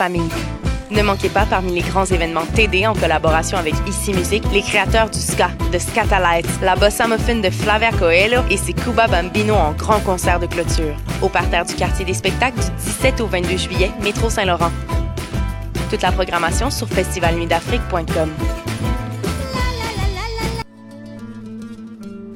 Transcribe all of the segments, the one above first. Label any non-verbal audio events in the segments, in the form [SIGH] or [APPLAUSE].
famille. Ne manquez pas parmi les grands événements TD en collaboration avec Ici Musique, les créateurs du ska, de Scatalites, la bossa muffin de Flavia Coelho et ses Cuba Bambino en grand concert de clôture. Au parterre du quartier des spectacles du 17 au 22 juillet, métro Saint-Laurent. Toute la programmation sur festivalnuitdafrique.com.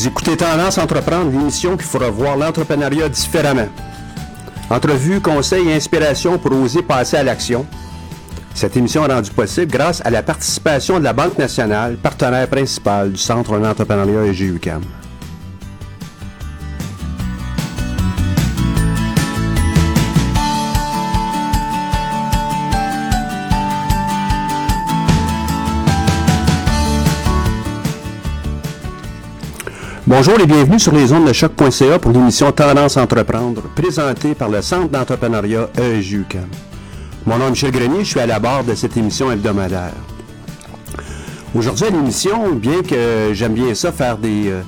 Vous écoutez Tendance Entreprendre, l'émission qui fera voir l'entrepreneuriat différemment. Entrevues, conseils et inspirations pour oser passer à l'action. Cette émission est rendue possible grâce à la participation de la Banque nationale, partenaire principal du Centre d'entrepreneuriat EGUCAM. Bonjour et bienvenue sur les ondes de choc.ca pour l'émission Tendance Entreprendre, présentée par le Centre d'entrepreneuriat EJUCAM. Mon nom est Michel Grenier, je suis à la barre de cette émission hebdomadaire. Aujourd'hui à l'émission, bien que j'aime bien ça, faire des, euh,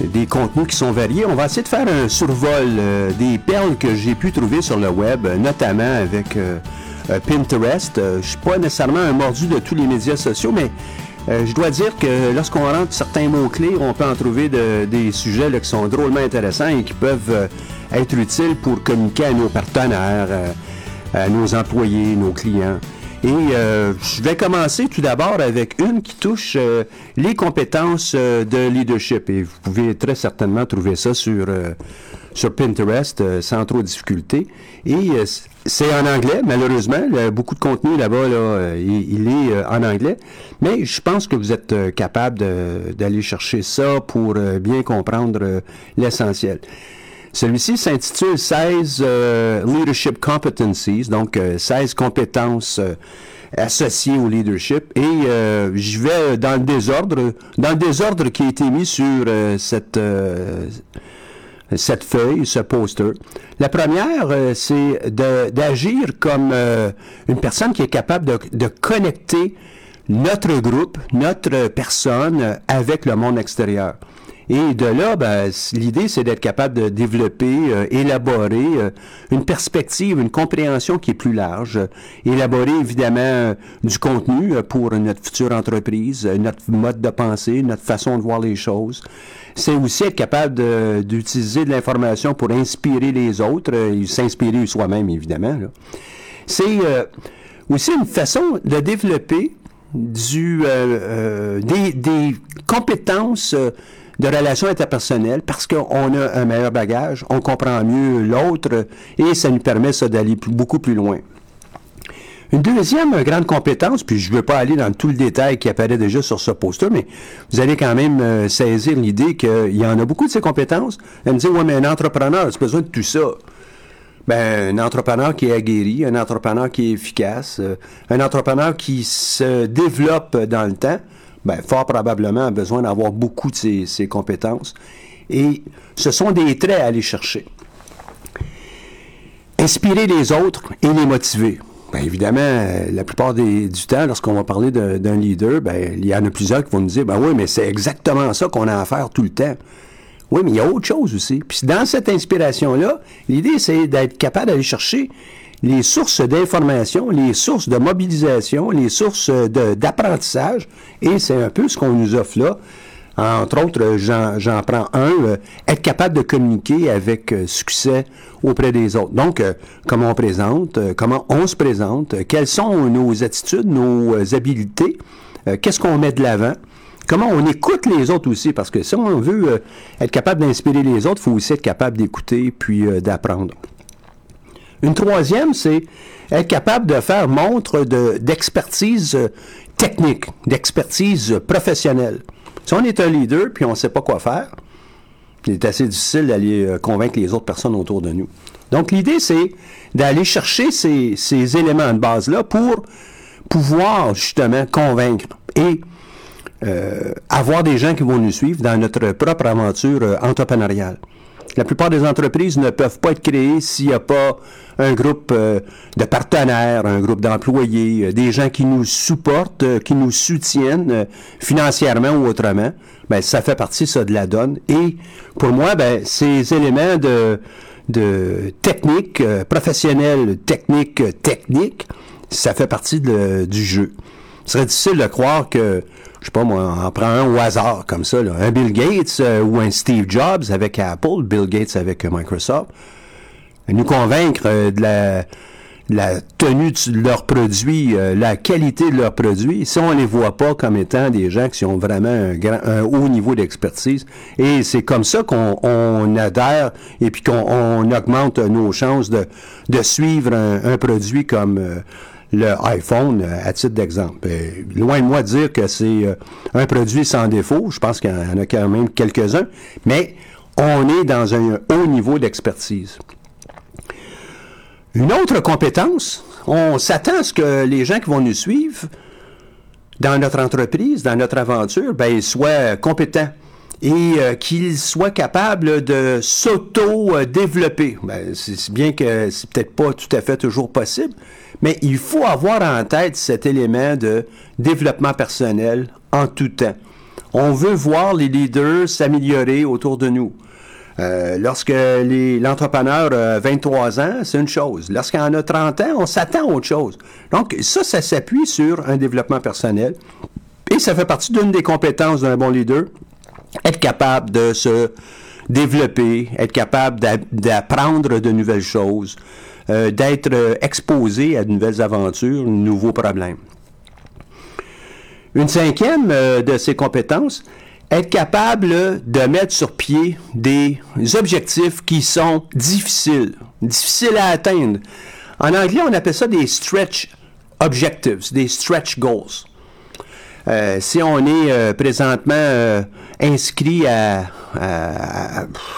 des contenus qui sont variés, on va essayer de faire un survol euh, des perles que j'ai pu trouver sur le web, notamment avec euh, Pinterest. Je suis pas nécessairement un mordu de tous les médias sociaux, mais euh, je dois dire que lorsqu'on rentre certains mots-clés, on peut en trouver de- des sujets qui sont drôlement intéressants et qui peuvent euh, être utiles pour communiquer à nos partenaires, euh, à nos employés, nos clients. Et je vais commencer tout d'abord avec une qui touche les compétences de leadership. Et vous pouvez très certainement trouver ça sur, sur Pinterest euh, sans trop de difficulté. Et euh, c'est en anglais, malheureusement. Beaucoup de contenu là-bas, là, euh, il, est en anglais. Mais je pense que vous êtes capable d'aller chercher ça pour bien comprendre l'essentiel. Celui-ci s'intitule 16 euh, Leadership Competencies, donc euh, 16 compétences associées au leadership. Et je vais dans le désordre, dans le désordre qui a été mis sur cette, cette feuille, ce poster. La première, euh, c'est d'agir comme euh, une personne qui est capable de, de connecter notre groupe, notre personne euh, avec le monde extérieur. Et de là, ben, l'idée, c'est d'être capable de développer, euh, élaborer euh, une perspective, une compréhension qui est plus large, élaborer évidemment euh, du contenu euh, pour notre future entreprise, euh, notre mode de pensée, notre façon de voir les choses. C'est aussi être capable d'utiliser de, l'information pour inspirer les autres et s'inspirer soi-même, évidemment. C'est aussi une façon de développer du, des, des compétences de relations interpersonnelles parce qu'on a un meilleur bagage, on comprend mieux l'autre et ça nous permet ça d'aller beaucoup plus loin. Une deuxième grande compétence, puis je ne veux pas aller dans tout le détail qui apparaît déjà sur ce poster, mais vous allez quand même euh, saisir l'idée qu'il y en a beaucoup de ces compétences. Elle me dit, ouais, mais un entrepreneur, c'est besoin de tout ça. Ben, un entrepreneur qui est aguerri, un entrepreneur qui est efficace, euh, un entrepreneur qui se développe dans le temps, ben, fort probablement a besoin d'avoir beaucoup de ces compétences. Et ce sont des traits à aller chercher. Inspirer les autres et les motiver. Bien évidemment, euh, la plupart des- du temps, lorsqu'on va parler d'un leader, ben, il y en a plusieurs qui vont nous dire, ben oui, mais c'est exactement ça qu'on a à faire tout le temps. Oui, mais il y a autre chose aussi. Puis dans cette inspiration-là, l'idée, c'est d'être capable d'aller chercher les sources d'information, les sources de mobilisation, les sources de- d'apprentissage, et c'est un peu ce qu'on nous offre là. Entre autres, euh, j'en prends un, euh, être capable de communiquer avec euh, succès auprès des autres. Donc, euh, comment on présente, euh, comment on se présente, euh, quelles sont nos attitudes, nos euh, habiletés, euh, qu'est-ce qu'on met de l'avant, comment on écoute les autres aussi, parce que si on veut euh, être capable d'inspirer les autres, il faut aussi être capable d'écouter puis euh, d'apprendre. Une troisième, c'est être capable de faire montre d'expertise technique, d'expertise professionnelle. Si on est un leader puis on ne sait pas quoi faire, il est assez difficile d'aller euh, convaincre les autres personnes autour de nous. Donc l'idée, c'est d'aller chercher ces, éléments de base-là pour pouvoir justement convaincre et euh, avoir des gens qui vont nous suivre dans notre propre aventure euh, entrepreneuriale. La plupart des entreprises ne peuvent pas être créées s'il n'y a pas un groupe euh, de partenaires, un groupe d'employés, euh, des gens qui nous supportent, euh, qui nous soutiennent financièrement ou autrement. Ben, ça fait partie ça de la donne. Et pour moi, ben, ces éléments de, de technique professionnelle, technique, technique, ça fait partie du jeu. Ce serait difficile de croire que je sais pas moi, on prend un au hasard comme ça, là. un Bill Gates euh, ou un Steve Jobs avec Apple, Bill Gates avec Microsoft, nous convaincre euh, de la, la tenue de leurs produits, euh, la qualité de leurs produits, si on les voit pas comme étant des gens qui ont vraiment un, grand, un haut niveau d'expertise, et c'est comme ça qu'on on adhère et puis qu'on augmente nos chances de, de suivre un, un produit comme le iPhone euh, à titre d'exemple. Euh, loin de moi de dire que c'est euh, un produit sans défaut, je pense qu'il y en a quand même quelques-uns, mais on est dans un haut niveau d'expertise. Une autre compétence, on s'attend à ce que les gens qui vont nous suivre dans notre entreprise, dans notre aventure, ben, soient compétents et qu'ils soient capables de s'auto-développer. Ben, c'est bien que c'est peut-être pas tout à fait toujours possible, mais il faut avoir en tête cet élément de développement personnel en tout temps. On veut voir les leaders s'améliorer autour de nous. Euh, lorsque l'entrepreneur a 23 ans, c'est une chose. Lorsqu'il en a 30 ans, on s'attend à autre chose. Donc, ça, ça s'appuie sur un développement personnel. Et ça fait partie d'une des compétences d'un bon leader. Être capable de se développer, être capable d'apprendre de nouvelles choses, euh, d'être euh, exposé à de nouvelles aventures, de nouveaux problèmes. Une cinquième euh, de ces compétences, être capable de mettre sur pied des objectifs qui sont difficiles, difficiles à atteindre. En anglais, on appelle ça des stretch objectives, des stretch goals. Euh, si on est euh, présentement euh, inscrit à,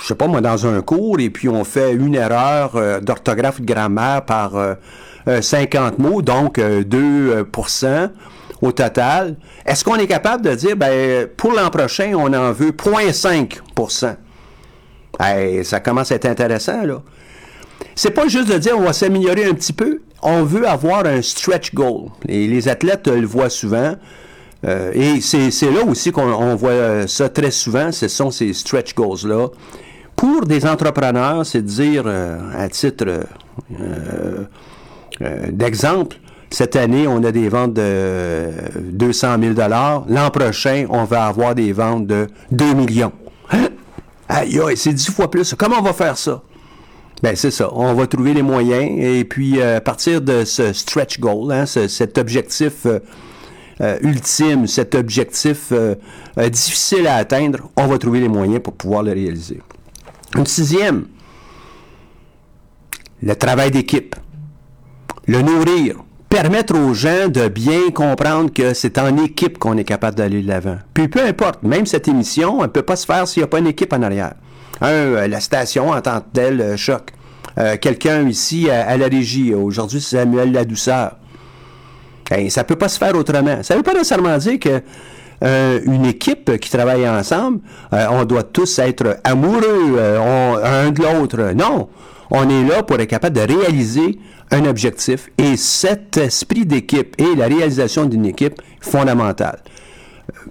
je sais pas moi, dans un cours et puis on fait une erreur d'orthographe de grammaire par 50 mots, donc 2% au total, est-ce qu'on est capable de dire, ben, pour l'an prochain, on en veut 0,5% Ça commence à être intéressant, là. C'est pas juste de dire on va s'améliorer un petit peu, on veut avoir un stretch goal. Et les athlètes le voient souvent. Euh, et c'est là aussi qu'on voit euh, ça très souvent, ce sont ces stretch goals-là. Pour des entrepreneurs, c'est de dire, euh, à titre d'exemple, cette année, on a des ventes de 200 000 L'an prochain, on va avoir des ventes de 2 millions. [LAUGHS] Aïe, aïe, c'est dix fois plus. Comment on va faire ça? Ben, c'est ça. On va trouver les moyens et puis à partir de ce stretch goal, hein, cet objectif euh, ultime, cet objectif euh, euh, difficile à atteindre, on va trouver les moyens pour pouvoir le réaliser. Une sixième, le travail d'équipe. Le nourrir. Permettre aux gens de bien comprendre que c'est en équipe qu'on est capable d'aller de l'avant. Puis peu importe, même cette émission, elle ne peut pas se faire s'il n'y a pas une équipe en arrière. La station en tant que telle, choc. Quelqu'un ici à, à, la régie, aujourd'hui Samuel Ladouceur. Ça ça peut pas se faire autrement. Ça veut pas nécessairement dire que euh, une équipe qui travaille ensemble, euh, on doit tous être amoureux euh, un de l'autre. Non, on est là pour être capable de réaliser un objectif et cet esprit d'équipe et la réalisation d'une équipe fondamentale.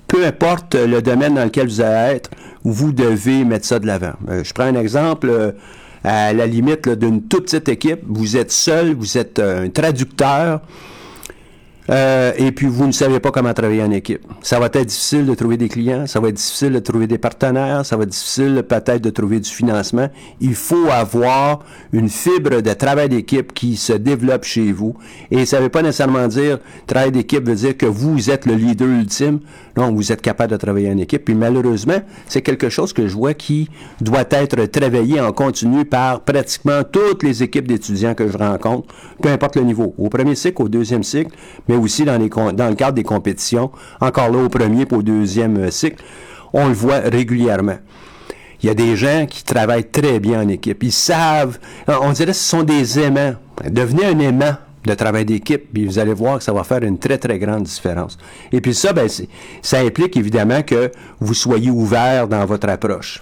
Peu importe le domaine dans lequel vous allez être, vous devez mettre ça de l'avant. je prends un exemple à la limite d'une toute petite équipe. Vous êtes seul, vous êtes un traducteur, euh, et puis vous ne savez pas comment travailler en équipe. Ça va être difficile de trouver des clients, ça va être difficile de trouver des partenaires, ça va être difficile peut-être de trouver du financement. Il faut avoir une fibre de travail d'équipe qui se développe chez vous. Et ça ne veut pas nécessairement dire travail d'équipe veut dire que vous êtes le leader ultime. Non, vous êtes capable de travailler en équipe. Puis malheureusement, c'est quelque chose que je vois qui doit être travaillé en continu par pratiquement toutes les équipes d'étudiants que je rencontre, peu importe le niveau, au premier cycle, au deuxième cycle, aussi dans, le cadre des compétitions, encore là au premier et au deuxième euh, cycle, on le voit régulièrement. Il y a des gens qui travaillent très bien en équipe. Ils savent, on dirait que ce sont des aimants. Devenez un aimant de travail d'équipe, puis vous allez voir que ça va faire une très, très grande différence. Et puis ça, ben, ça implique évidemment que vous soyez ouvert dans votre approche.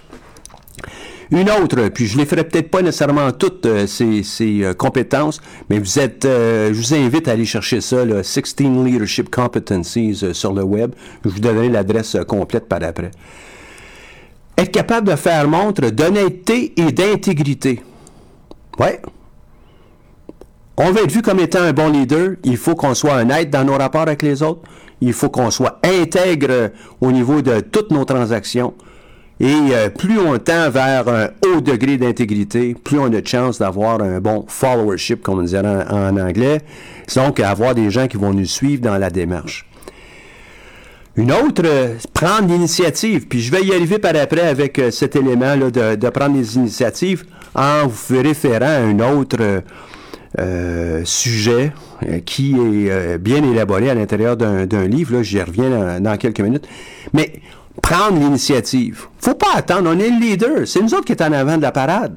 Une autre, puis je ne les ferai peut-être pas nécessairement toutes euh, ces, euh, compétences, mais vous êtes, euh, je vous invite à aller chercher ça, le 16 Leadership Competencies sur le web. Je vous donnerai l'adresse complète par après. Être capable de faire montre d'honnêteté et d'intégrité. Ouais. On veut être vu comme étant un bon leader. Il faut qu'on soit honnête dans nos rapports avec les autres. Il faut qu'on soit intègre au niveau de toutes nos transactions. Et euh, plus on tend vers un haut degré d'intégrité, plus on a de chance d'avoir un bon followership, comme on dirait en, anglais. Donc, avoir des gens qui vont nous suivre dans la démarche. Une autre, euh, prendre l'initiative. Puis je vais y arriver par après avec euh, cet élément là, de, prendre des initiatives en vous référant à un autre sujet qui est bien élaboré à l'intérieur d'un livre. J'y reviens dans, dans, quelques minutes. Mais prendre l'initiative. faut pas attendre. On est le leader. C'est nous autres qui est en avant de la parade.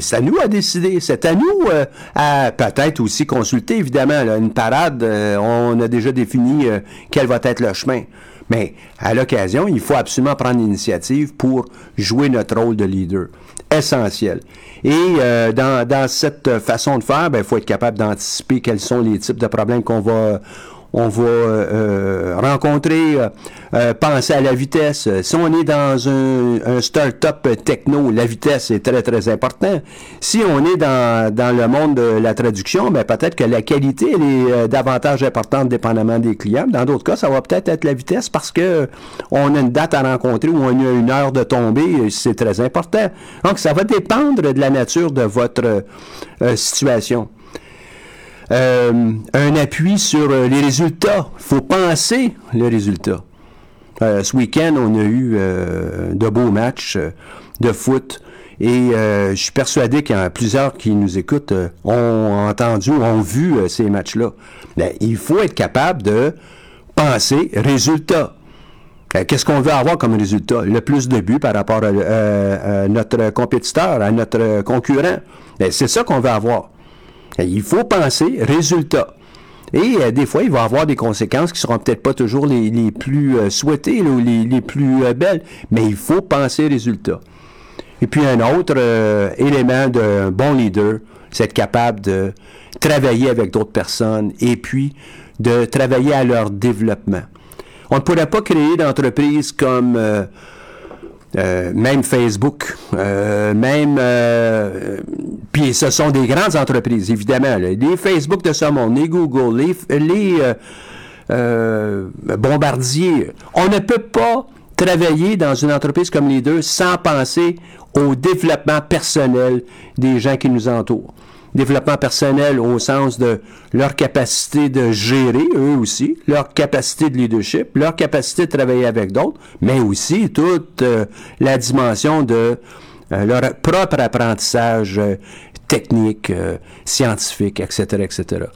c'est à nous à décider. C'est à nous euh, à peut-être aussi consulter, évidemment. une parade, euh, on a déjà défini euh, quel va être le chemin. Mais à l'occasion, il faut absolument prendre l'initiative pour jouer notre rôle de leader. Essentiel. Et dans, dans, cette façon de faire, ben, il faut être capable d'anticiper quels sont les types de problèmes qu'on va on va euh, euh, rencontrer, euh, penser à la vitesse. Si on est dans un, un start-up techno, la vitesse est très, très important. Si on est dans, dans le monde de la traduction, ben peut-être que la qualité est davantage importante dépendamment des clients. Dans d'autres cas, ça va peut-être être la vitesse parce que on a une date à rencontrer ou on a une heure de tomber, c'est très important. Donc, ça va dépendre de la nature de votre situation. Euh, un appui sur euh, les résultats. Il faut penser les résultats. Euh, ce week-end, on a eu de beaux matchs de foot. Et je suis persuadé qu'il y en a plusieurs qui nous écoutent ont entendu, ont vu ces matchs-là. Ben, il faut être capable de penser résultats. Qu'est-ce qu'on veut avoir comme résultat? Le plus de buts par rapport à, notre compétiteur, à notre concurrent. Ben, c'est ça qu'on veut avoir. Il faut penser résultat. Et euh, des fois, il va avoir des conséquences qui seront peut-être pas toujours les, plus euh, souhaitées ou les, plus euh, belles, mais il faut penser résultat. Et puis un autre élément d'un bon leader, c'est être capable de travailler avec d'autres personnes et puis de travailler à leur développement. On ne pourrait pas créer d'entreprise comme euh, même Facebook, euh, même... Euh, puis ce sont des grandes entreprises, évidemment. Les Facebook de ce monde, les Google, les, les Bombardier. On ne peut pas travailler dans une entreprise comme les deux sans penser au développement personnel des gens qui nous entourent développement personnel au sens de leur capacité de gérer, eux aussi, leur capacité de leadership, leur capacité de travailler avec d'autres, mais aussi toute euh, la dimension de euh, leur propre apprentissage euh, technique, scientifique, etc., etc.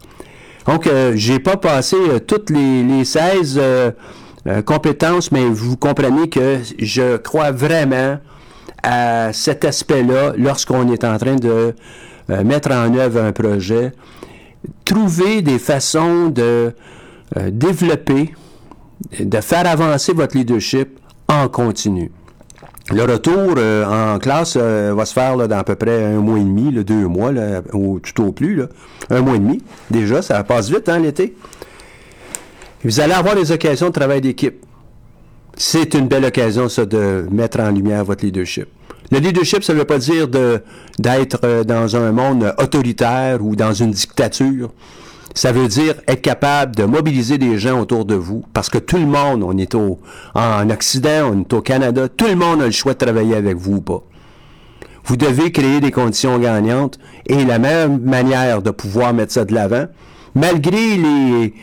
Donc, j'ai pas passé toutes les, les 16 compétences, mais vous comprenez que je crois vraiment à cet aspect-là lorsqu'on est en train de euh, mettre en œuvre un projet, trouver des façons de euh, développer, de faire avancer votre leadership en continu. Le retour euh, en classe va se faire dans à peu près un mois et demi, deux mois, ou tout au plus. un mois et demi. Déjà, ça passe vite, hein, l'été. Vous allez avoir des occasions de travail d'équipe. C'est une belle occasion, ça, de mettre en lumière votre leadership. Le leadership, ça ne veut pas dire d'être euh, dans un monde autoritaire ou dans une dictature. Ça veut dire être capable de mobiliser des gens autour de vous, parce que tout le monde, on est au, en Occident, on est au Canada, tout le monde a le choix de travailler avec vous ou pas. Vous devez créer des conditions gagnantes et la même manière de pouvoir mettre ça de l'avant, malgré les,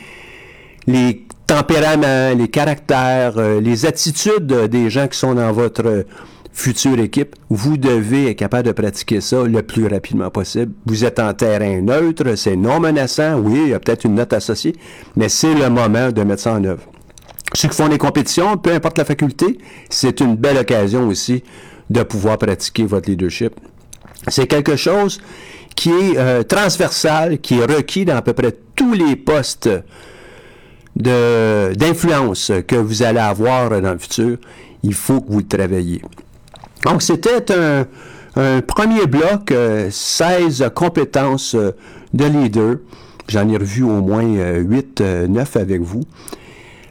les tempéraments, les caractères, euh, les attitudes des gens qui sont dans votre future équipe, vous devez être capable de pratiquer ça le plus rapidement possible. Vous êtes en terrain neutre, c'est non menaçant, oui, il y a peut-être une note associée, mais c'est le moment de mettre ça en œuvre. Ceux qui font des compétitions, peu importe la faculté, c'est une belle occasion aussi de pouvoir pratiquer votre leadership. C'est quelque chose qui est euh, transversal, qui est requis dans à peu près tous les postes d'influence que vous allez avoir dans le futur. Il faut que vous le travailliez. Donc, c'était un, premier bloc, 16 euh, compétences euh, de leader. J'en ai revu au moins 8, 9 avec vous.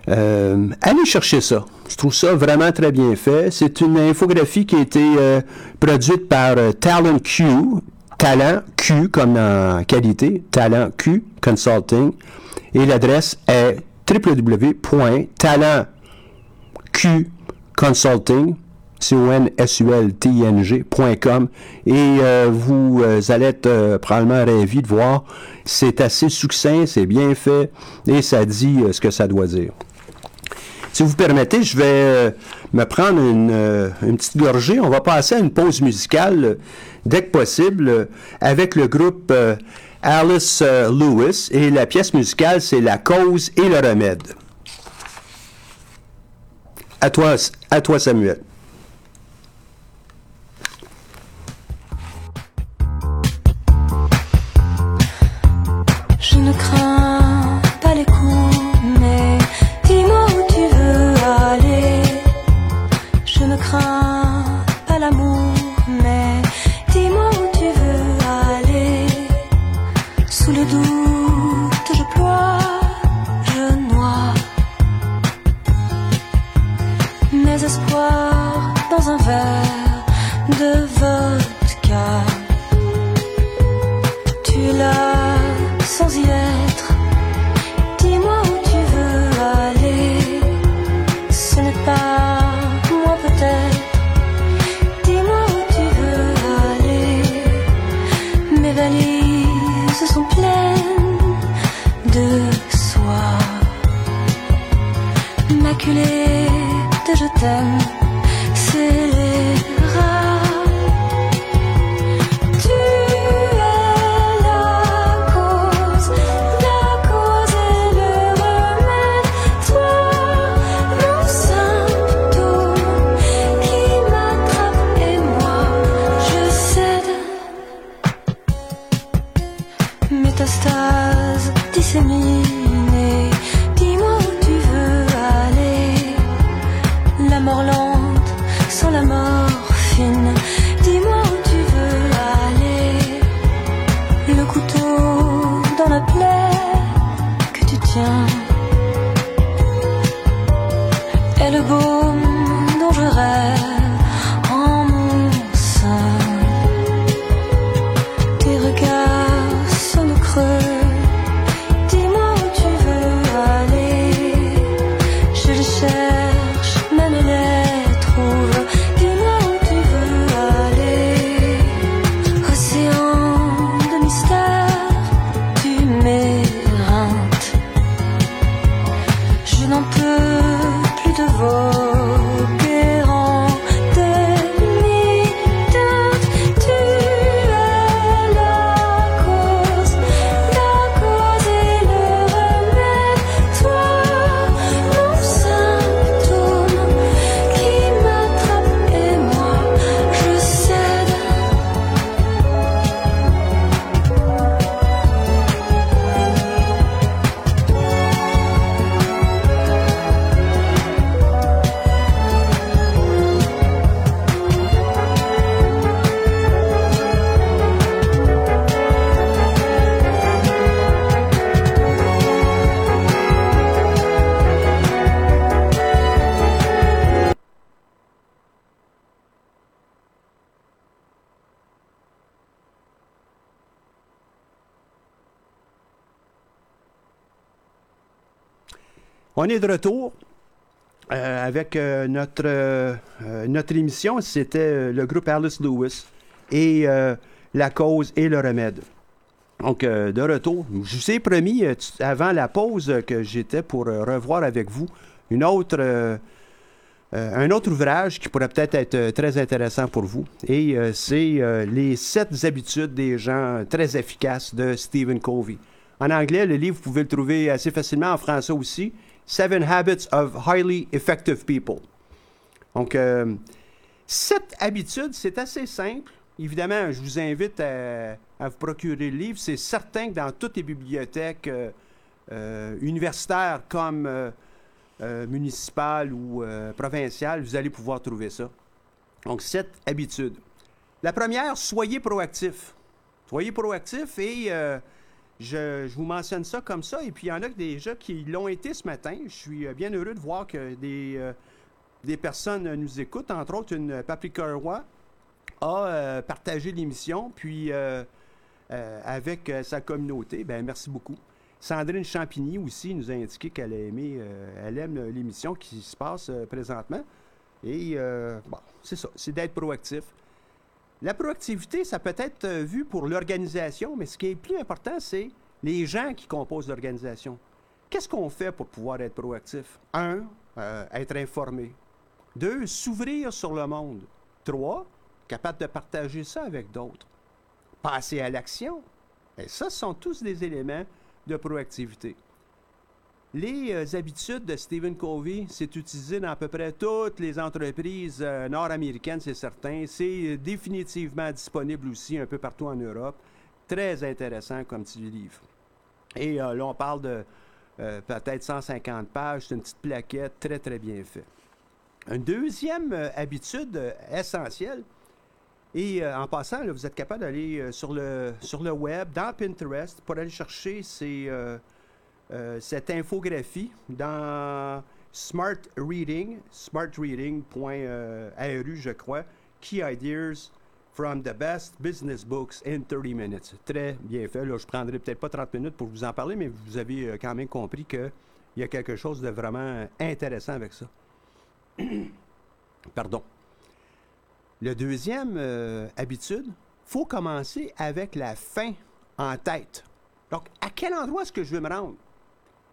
allez chercher ça. Je trouve ça vraiment très bien fait. C'est une infographie qui a été euh, produite par euh, Talent Q, Talent Q comme en qualité, Talent Q Consulting. Et l'adresse est www.talentqconsulting C-O-N-S-U-L-T-I-N-G.com et euh, vous allez être probablement ravis de voir. C'est assez succinct, c'est bien fait et ça dit ce que ça doit dire. Si vous permettez, je vais euh, me prendre euh, une, petite gorgée. On va passer à une pause musicale euh, dès que possible avec le groupe Alice Lewis et la pièce musicale c'est La cause et le remède. À toi, à toi Samuel. Dans un verre de vodka. On est de retour euh, avec euh, notre, euh, notre émission. C'était le groupe Alice Lewis et la cause et le remède. Donc, de retour, je vous ai promis avant la pause que j'étais pour revoir avec vous une autre, un autre ouvrage qui pourrait peut-être être très intéressant pour vous. Et c'est Les sept habitudes des gens très efficaces de Stephen Covey. En anglais, le livre, vous pouvez le trouver assez facilement, en français aussi. Seven Habits of Highly Effective People. Donc, euh, cette habitude, c'est assez simple. Évidemment, je vous invite à, vous procurer le livre. C'est certain que dans toutes les bibliothèques euh, euh, universitaires comme municipales ou provinciales, vous allez pouvoir trouver ça. Donc, cette habitude. La première, soyez proactif. Soyez proactif et je, vous mentionne ça comme ça. Et puis, il y en a déjà qui l'ont été ce matin. Je suis euh, bien heureux de voir que des, euh, des personnes nous écoutent. Entre autres, une Paprika Roy a euh, partagé l'émission, puis avec sa communauté. Ben merci beaucoup. Sandrine Champigny aussi nous a indiqué qu'elle aimé, elle aime l'émission qui se passe présentement. Et bon, c'est ça, c'est d'être proactif. La proactivité, ça peut être euh, vu pour l'organisation, mais ce qui est plus important, c'est les gens qui composent l'organisation. Qu'est-ce qu'on fait pour pouvoir être proactif? Un, euh, être informé. Deux, s'ouvrir sur le monde. Trois, capable de partager ça avec d'autres. Passer à l'action. Et ça, ce sont tous des éléments de proactivité. Les euh, habitudes de Stephen Covey, c'est utilisé dans à peu près toutes les entreprises euh, nord-américaines, c'est certain. C'est euh, définitivement disponible aussi un peu partout en Europe. Très intéressant comme petit livre. Et là, on parle de peut-être 150 pages. C'est une petite plaquette très, très bien fait. Une deuxième habitude essentielle, et en passant, vous êtes capable d'aller sur, le, sur le web, dans Pinterest, pour aller chercher ces euh, cette infographie dans Smart Reading, smartreading.ru, je crois, Key Ideas from the Best Business Books in 30 Minutes. Très bien fait. Là, je prendrai peut-être pas 30 minutes pour vous en parler, mais vous avez euh, quand même compris qu'il y a quelque chose de vraiment intéressant avec ça. [COUGHS] Pardon. Le deuxième euh, habitude, faut commencer avec la fin en tête. Donc, à quel endroit est-ce que je veux me rendre?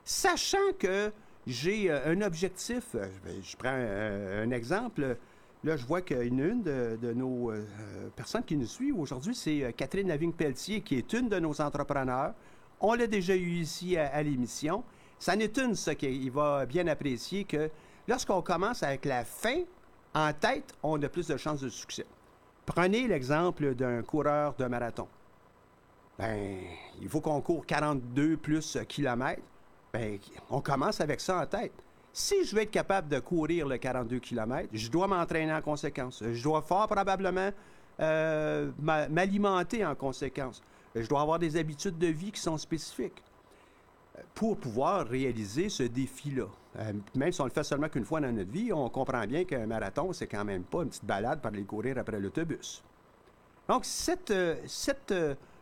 Sachant que j'ai euh, un objectif, euh, je prends un, exemple. Là, je vois qu'une une de, nos euh, personnes qui nous suit aujourd'hui, c'est Catherine Lavigne-Pelletier, qui est une de nos entrepreneurs. On l'a déjà eu ici à, l'émission. Ça n'est une, ça, qu'il va bien apprécier, que lorsqu'on commence avec la fin en tête, on a plus de chances de succès. Prenez l'exemple d'un coureur de marathon. Ben, il faut qu'on court 42 plus kilomètres. Bien, on commence avec ça en tête. Si je veux être capable de courir le 42 km, je dois m'entraîner en conséquence. Je dois fort probablement euh, m'alimenter en conséquence. Je dois avoir des habitudes de vie qui sont spécifiques euh, pour pouvoir réaliser ce défi-là. Euh, même si on le fait seulement qu'une fois dans notre vie, on comprend bien qu'un marathon, c'est quand même pas une petite balade pour aller courir après l'autobus. Donc, cette, cette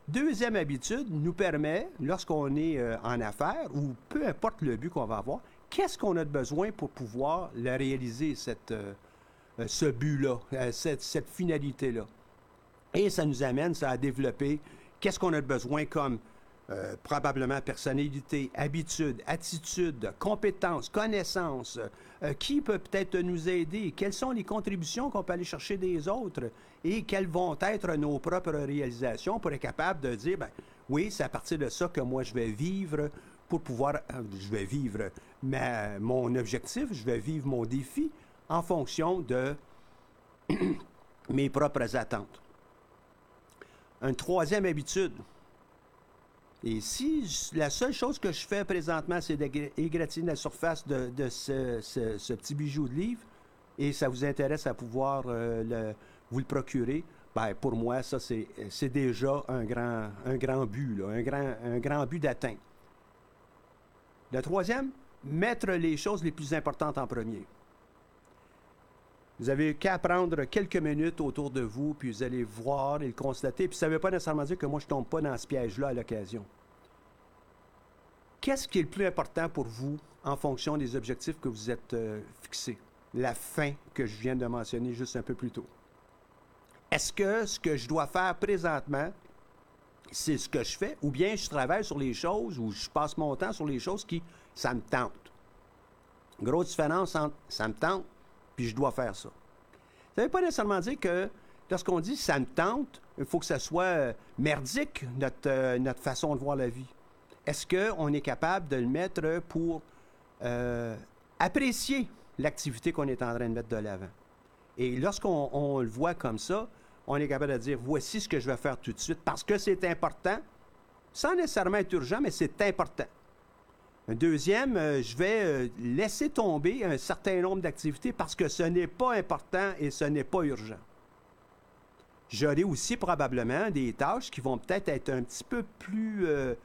Deuxième habitude nous permet, lorsqu'on est euh, en affaires, ou peu importe le but qu'on va avoir, qu'est-ce qu'on a de besoin pour pouvoir la réaliser, cette, euh, euh, ce but-là, cette, cette finalité-là? Et ça nous amène ça, à développer qu'est-ce qu'on a de besoin comme euh, probablement personnalité, habitude, attitude, compétences, connaissances, euh, qui peut peut-être nous aider, quelles sont les contributions qu'on peut aller chercher des autres? Et quelles vont être nos propres réalisations pour être capable de dire, ben, oui, c'est à partir de ça que moi je vais vivre pour pouvoir, euh, je vais vivre mon objectif, je vais vivre mon défi en fonction de [CLEARS THROAT] mes propres attentes. Une troisième habitude, et si la seule chose que je fais présentement, c'est d'égratigner la surface de, ce, petit bijou de livre, et ça vous intéresse à pouvoir euh, vous le procurer, ben, pour moi, ça, c'est déjà un grand, un grand but, un, grand, un grand but d'atteindre. Le troisième, mettre les choses les plus importantes en premier. Vous avez qu'à prendre quelques minutes autour de vous, puis vous allez voir et le constater. Puis ça ne veut pas nécessairement dire que moi, je ne tombe pas dans ce piège-là à l'occasion. Qu'est-ce qui est le plus important pour vous en fonction des objectifs que vous êtes euh, fixés? La fin que je viens de mentionner juste un peu plus tôt. Est-ce que ce que je dois faire présentement, c'est ce que je fais, ou bien je travaille sur les choses, ou je passe mon temps sur les choses qui, ça me tente. Grosse différence entre ça me tente, puis je dois faire ça. Ça ne veut pas nécessairement dire que lorsqu'on dit ça me tente, il faut que ça soit euh, merdique, notre, euh, notre façon de voir la vie. Est-ce qu'on est capable de le mettre pour euh, apprécier l'activité qu'on est en train de mettre de l'avant? Et lorsqu'on on le voit comme ça, on est capable de dire voici ce que je vais faire tout de suite parce que c'est important, sans nécessairement être urgent, mais c'est important. Un deuxième, euh, je vais euh, laisser tomber un certain nombre d'activités parce que ce n'est pas important et ce n'est pas urgent. J'aurai aussi probablement des tâches qui vont peut-être être un petit peu plus, euh,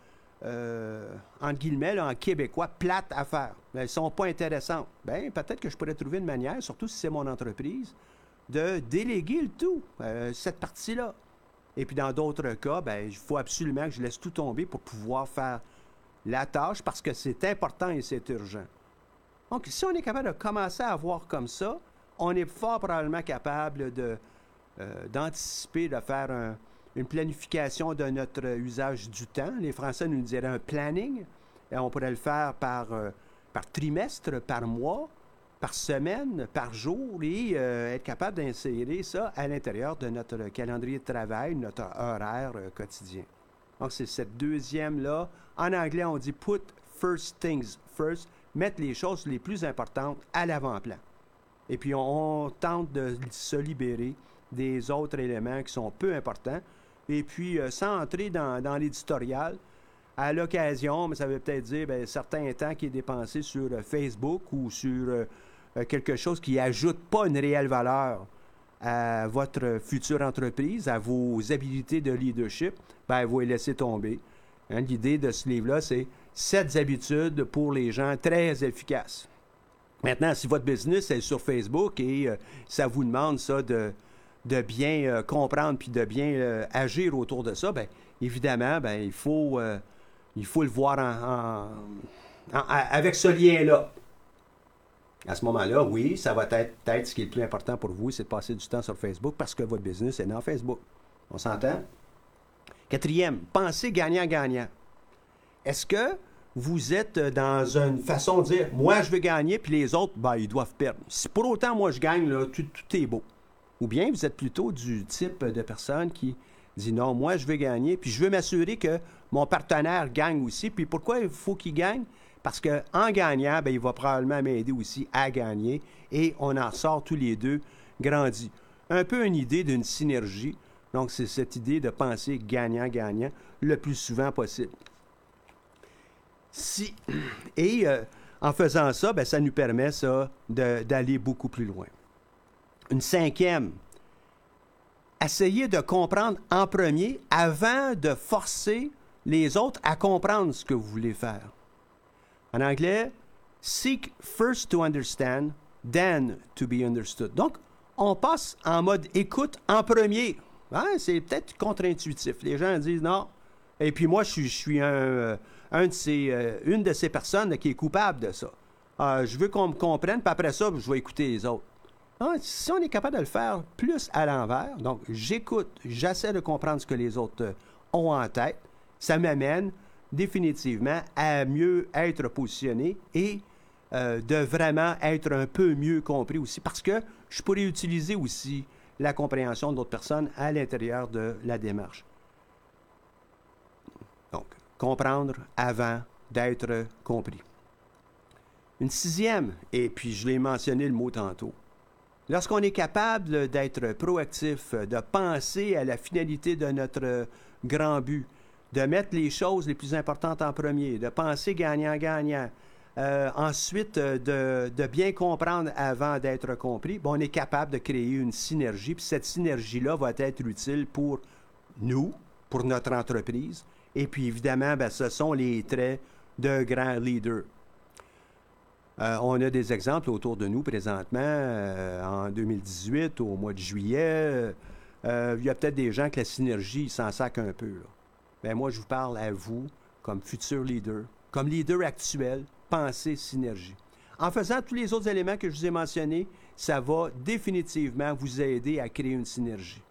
euh entre guillemets, en québécois, plates à faire. Elles ne sont pas intéressantes. Bien, peut-être que je pourrais trouver une manière, surtout si c'est mon entreprise, de déléguer le tout, euh, cette partie-là. Et puis dans d'autres cas, ben, il faut absolument que je laisse tout tomber pour pouvoir faire la tâche parce que c'est important et c'est urgent. Donc, si on est capable de commencer à voir comme ça, on est fort probablement capable de, euh, d'anticiper, de faire un- une planification de notre usage du temps. Les Français nous diraient un planning. Et on pourrait le faire par, euh, par trimestre, par mois, par semaine, par jour, et euh, être capable d'insérer ça à l'intérieur de notre calendrier de travail, notre horaire quotidien. Donc, c'est cette deuxième-là. En anglais, on dit put first things first, mettre les choses les plus importantes à l'avant-plan. Et puis, on, tente de se libérer des autres éléments qui sont peu importants. Et puis, euh, sans entrer dans, l'éditorial, à l'occasion, mais ça veut peut-être dire ben, certain temps qui est dépensé sur euh, Facebook ou sur euh, quelque chose qui ajoute pas une réelle valeur à votre future entreprise, à vos habilités de leadership, ben, vous les laissez tomber. Hein, L'idée de ce livre-là, c'est sept habitudes pour les gens très efficaces. Maintenant, si votre business est sur Facebook et euh, ça vous demande ça de, de bien euh, comprendre puis de bien euh, agir autour de ça, bien, évidemment, ben, il, faut, il faut le voir en- avec ce lien-là. À ce moment-là, oui, ça va être peut-être ce qui est le plus important pour vous, c'est de passer du temps sur Facebook parce que votre business est dans Facebook. On s'entend? Quatrième, pensez gagnant-gagnant. Est-ce que vous êtes dans une façon de dire, moi je veux gagner, puis les autres, ben, ils doivent perdre. Si pour autant moi je gagne, là, tout est beau. Ou bien vous êtes plutôt du type de personne qui dit non, moi je veux gagner, puis je veux m'assurer que mon partenaire gagne aussi. Puis pourquoi il faut qu'il gagne? Parce qu'en gagnant, ben, il va probablement m'aider aussi à gagner et on en sort tous les deux grandis. Un peu une idée d'une synergie. Donc, c'est cette idée de penser gagnant-gagnant le plus souvent possible. Si, [CLEARS THROAT] et euh, en faisant ça, ben, ça nous permet ça, d'aller beaucoup plus loin. Une cinquième, essayez de comprendre en premier avant de forcer les autres à comprendre ce que vous voulez faire. En anglais, seek first to understand, then to be understood. Donc, on passe en mode écoute en premier. Hein, C'est peut-être contre-intuitif. Les gens disent non. Et puis moi, je suis, euh, un de ces, euh, une de ces personnes qui est coupable de ça. Ah, je veux qu'on me comprenne, puis après ça, je vais écouter les autres. Ah, si on est capable de le faire plus à l'envers, donc j'écoute, j'essaie de comprendre ce que les autres euh, ont en tête, ça m'amène définitivement à mieux être positionné et euh, de vraiment être un peu mieux compris aussi, parce que je pourrais utiliser aussi la compréhension d'autres personnes à l'intérieur de la démarche. Donc, comprendre avant d'être compris. Une sixième, et puis je l'ai mentionné le mot tantôt, lorsqu'on est capable d'être proactif, de penser à la finalité de notre grand but, de mettre les choses les plus importantes en premier, de penser gagnant-gagnant, euh, ensuite euh, de, bien comprendre avant d'être compris, bon, on est capable de créer une synergie, puis cette synergie-là va être utile pour nous, pour notre entreprise, et puis évidemment, ben, ce sont les traits de grands leaders. Euh, on a des exemples autour de nous présentement. en 2018, au mois de juillet, il y a peut-être des gens que la synergie s'en sac un peu. Ben, moi, je vous parle à vous comme futur leader, comme leader actuel. penser synergie. En faisant tous les autres éléments que je vous ai mentionnés, ça va définitivement vous aider à créer une synergie.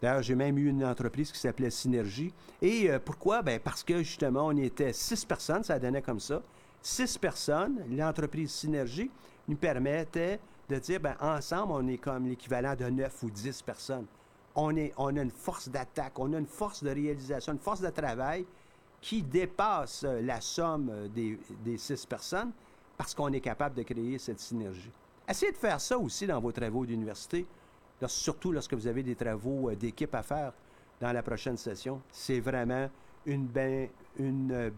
D'ailleurs, j'ai même eu une entreprise qui s'appelait Synergie. Et euh, pourquoi? Ben, parce que justement, on était six personnes, ça donnait comme ça. Six personnes, l'entreprise Synergie nous permettait de dire, ben, ensemble, on est comme l'équivalent de neuf ou dix personnes. On, a une force d'attaque, on a une force de réalisation, une force de travail qui dépasse euh, la somme euh, des, six personnes parce qu'on est capable de créer cette synergie. Essayez de faire ça aussi dans vos travaux d'université, surtout lorsque vous avez des travaux euh, d'équipe à faire dans la prochaine session. C'est vraiment une, ben,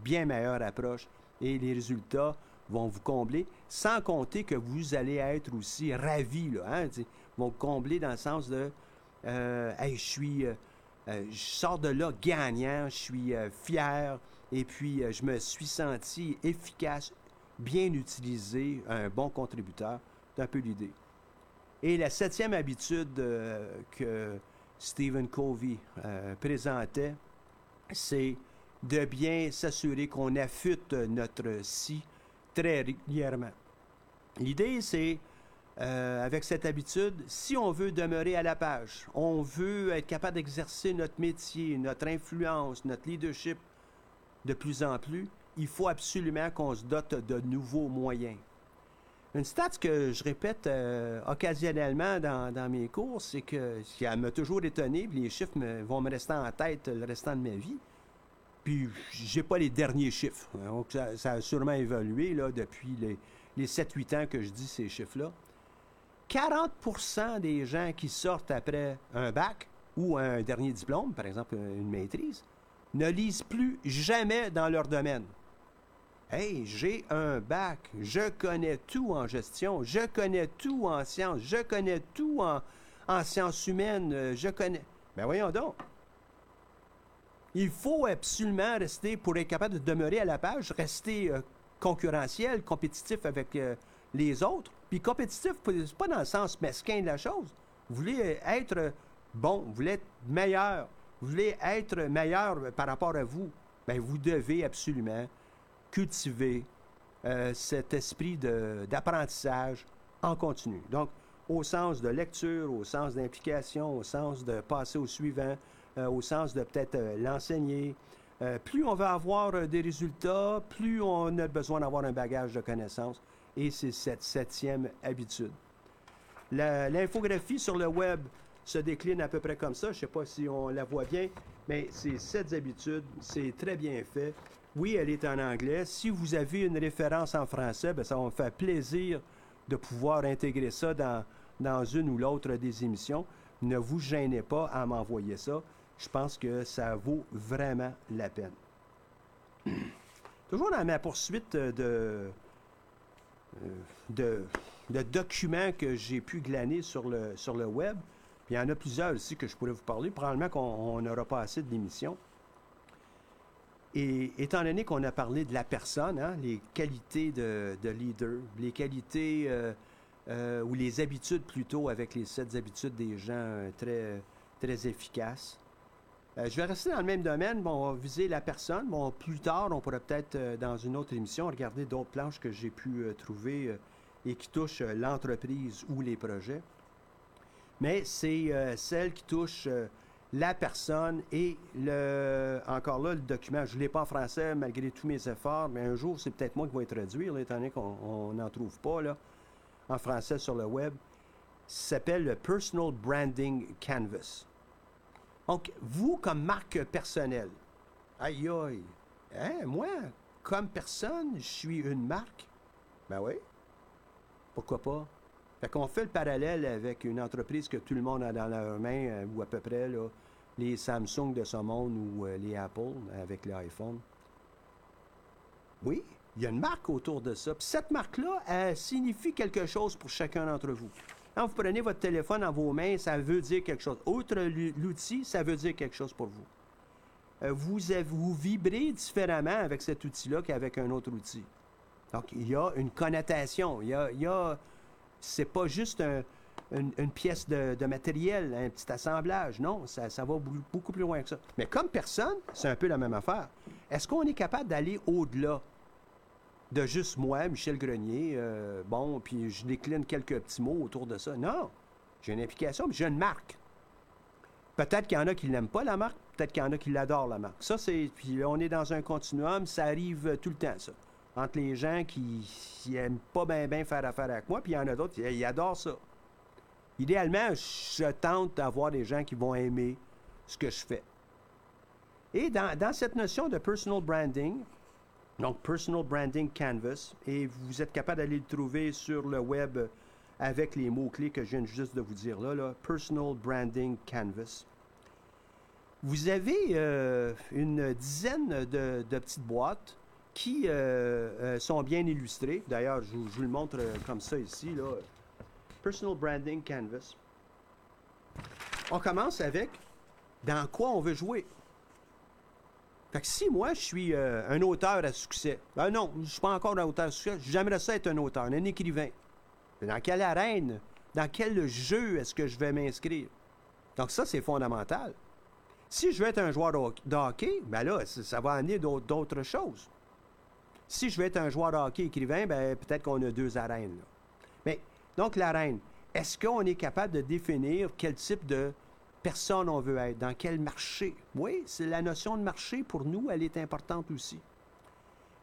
bien meilleure approche et les résultats vont vous combler, sans compter que vous allez être aussi ravi, là, hein, vont combler dans le sens de hey, je suis euh, euh, je sors de là gagnant, je suis fier et puis je me suis senti efficace, bien utilisé, un bon contributeur. C'est un peu l'idée. Et la septième habitude que Stephen Covey présentait, c'est de bien s'assurer qu'on affûte notre si très régulièrement. L'idée, c'est, euh, avec cette habitude, si on veut demeurer à la page, on veut être capable d'exercer notre métier, notre influence, notre leadership de plus en plus, il faut absolument qu'on se dote de nouveaux moyens. Une stat que je répète euh, occasionnellement dans, mes cours, c'est que qui m'a toujours étonné, puis les chiffres vont me rester en tête le restant de ma vie, puis, j'ai pas les derniers chiffres. Donc, ça, a sûrement évolué là, depuis les, les 7-8 ans que je dis ces chiffres-là. 40% des gens qui sortent après un bac ou un dernier diplôme, par exemple une maîtrise, ne lisent plus jamais dans leur domaine. Hey, j'ai un bac, je connais tout en gestion, je connais tout en sciences, je connais tout en, en sciences humaines, je connais. Ben voyons donc. Il faut absolument rester, pour être capable de demeurer à la page, rester euh, concurrentiel, compétitif avec euh, les autres. Puis compétitif, pas dans le sens mesquin de la chose. Vous voulez être bon, vous voulez être meilleur, vous voulez être meilleur par rapport à vous. Bien, vous devez absolument cultiver euh, cet esprit d'apprentissage en continu. Donc, au sens de lecture, au sens d'implication, au sens de passer au suivant, euh, au sens de peut-être euh, l'enseigner. Plus on va avoir des résultats, plus on a besoin d'avoir un bagage de connaissances. Et c'est cette septième habitude. L'infographie sur le web se décline à peu près comme ça. Je ne sais pas si on la voit bien, mais c'est sept habitudes. C'est très bien fait. Oui, elle est en anglais. Si vous avez une référence en français, bien, ça va me faire plaisir de pouvoir intégrer ça dans, dans une ou l'autre des émissions. Ne vous gênez pas à m'envoyer ça je pense que ça vaut vraiment la peine. [CLEARS THROAT] Toujours dans ma poursuite de, de, documents que j'ai pu glaner sur le, sur le web, il y en a plusieurs aussi que je pourrais vous parler. Probablement qu'on n'aura pas assez de l'émission. Et étant donné qu'on a parlé de la personne, hein, les qualités de, leader, les qualités euh, euh, ou les habitudes plutôt avec les sept habitudes des gens très, très efficaces, euh, je vais rester dans le même domaine. Bon, on va viser la personne. Bon, plus tard, on pourrait peut-être, euh, dans une autre émission, regarder d'autres planches que j'ai pu euh, trouver et qui touchent l'entreprise ou les projets. Mais c'est celle qui touche la personne et le encore là le document je ne l'ai pas en français malgré tous mes efforts mais un jour c'est peut-être moi qui vais traduire étant donné qu'on n'en trouve pas là en français sur le web s'appelle le Personal Branding Canvas donc, vous, comme marque personnelle, aïe aïe, hein, moi, comme personne, je suis une marque. Ben oui. Pourquoi pas? Fait qu'on fait le parallèle avec une entreprise que tout le monde a dans la main, euh, ou à peu près, les Samsung de ce monde ou euh, les Apple avec l'iPhone. Oui, il y a une marque autour de ça. Puis cette marque-là, elle signifie quelque chose pour chacun d'entre vous. Quand vous prenez votre téléphone dans vos mains, ça veut dire quelque chose. Outre l'outil, ça veut dire quelque chose pour vous. Euh, vous, vous vibrez différemment avec cet outil-là qu'avec un autre outil. Donc, il y a une connotation. Il y a, c'est pas juste une, pièce de, matériel, un petit assemblage. Non, ça va beaucoup plus loin que ça. Mais comme personne, c'est un peu la même affaire. Est-ce qu'on est capable d'aller au-delà? De juste moi, Michel Grenier, euh, bon, puis je décline quelques petits mots autour de ça. Non, j'ai une implication, mais j'ai une marque. Peut-être qu'il y en a qui n'aiment pas la marque, peut-être qu'il y en a qui l'adorent la marque. Ça, c'est. Puis on est dans un continuum, ça arrive tout le temps, ça. Entre les gens qui n'aiment pas bien faire affaire avec moi, puis il y en a d'autres qui adorent ça. Idéalement, je tente d'avoir des gens qui vont aimer ce que je fais. Et dans cette notion de personal branding, donc Personal Branding Canvas, et vous êtes capable d'aller le trouver sur le web avec les mots-clés que je viens juste de vous dire là, Personal Branding Canvas. Vous avez euh, une dizaine de, petites boîtes qui euh, euh, sont bien illustrées. D'ailleurs, je, je, vous le montre comme ça ici. Là. Personal Branding Canvas. On commence avec dans quoi on veut jouer. Fait que si moi, je suis euh, un auteur à succès, ben non, je suis pas encore un auteur à succès, j'aimerais ça être un auteur, un écrivain. Dans quelle arène, dans quel jeu est-ce que je vais m'inscrire? Donc ça, c'est fondamental. Si je veux être un joueur de hockey, ben là, ça va amener d'autres choses. Si je veux être un joueur de hockey écrivain, ben peut-être qu'on a deux arènes. Mais donc l'arène, est-ce qu'on est capable de définir quel type de personne on veut être, dans quel marché. Oui, c'est la notion de marché pour nous, elle est importante aussi.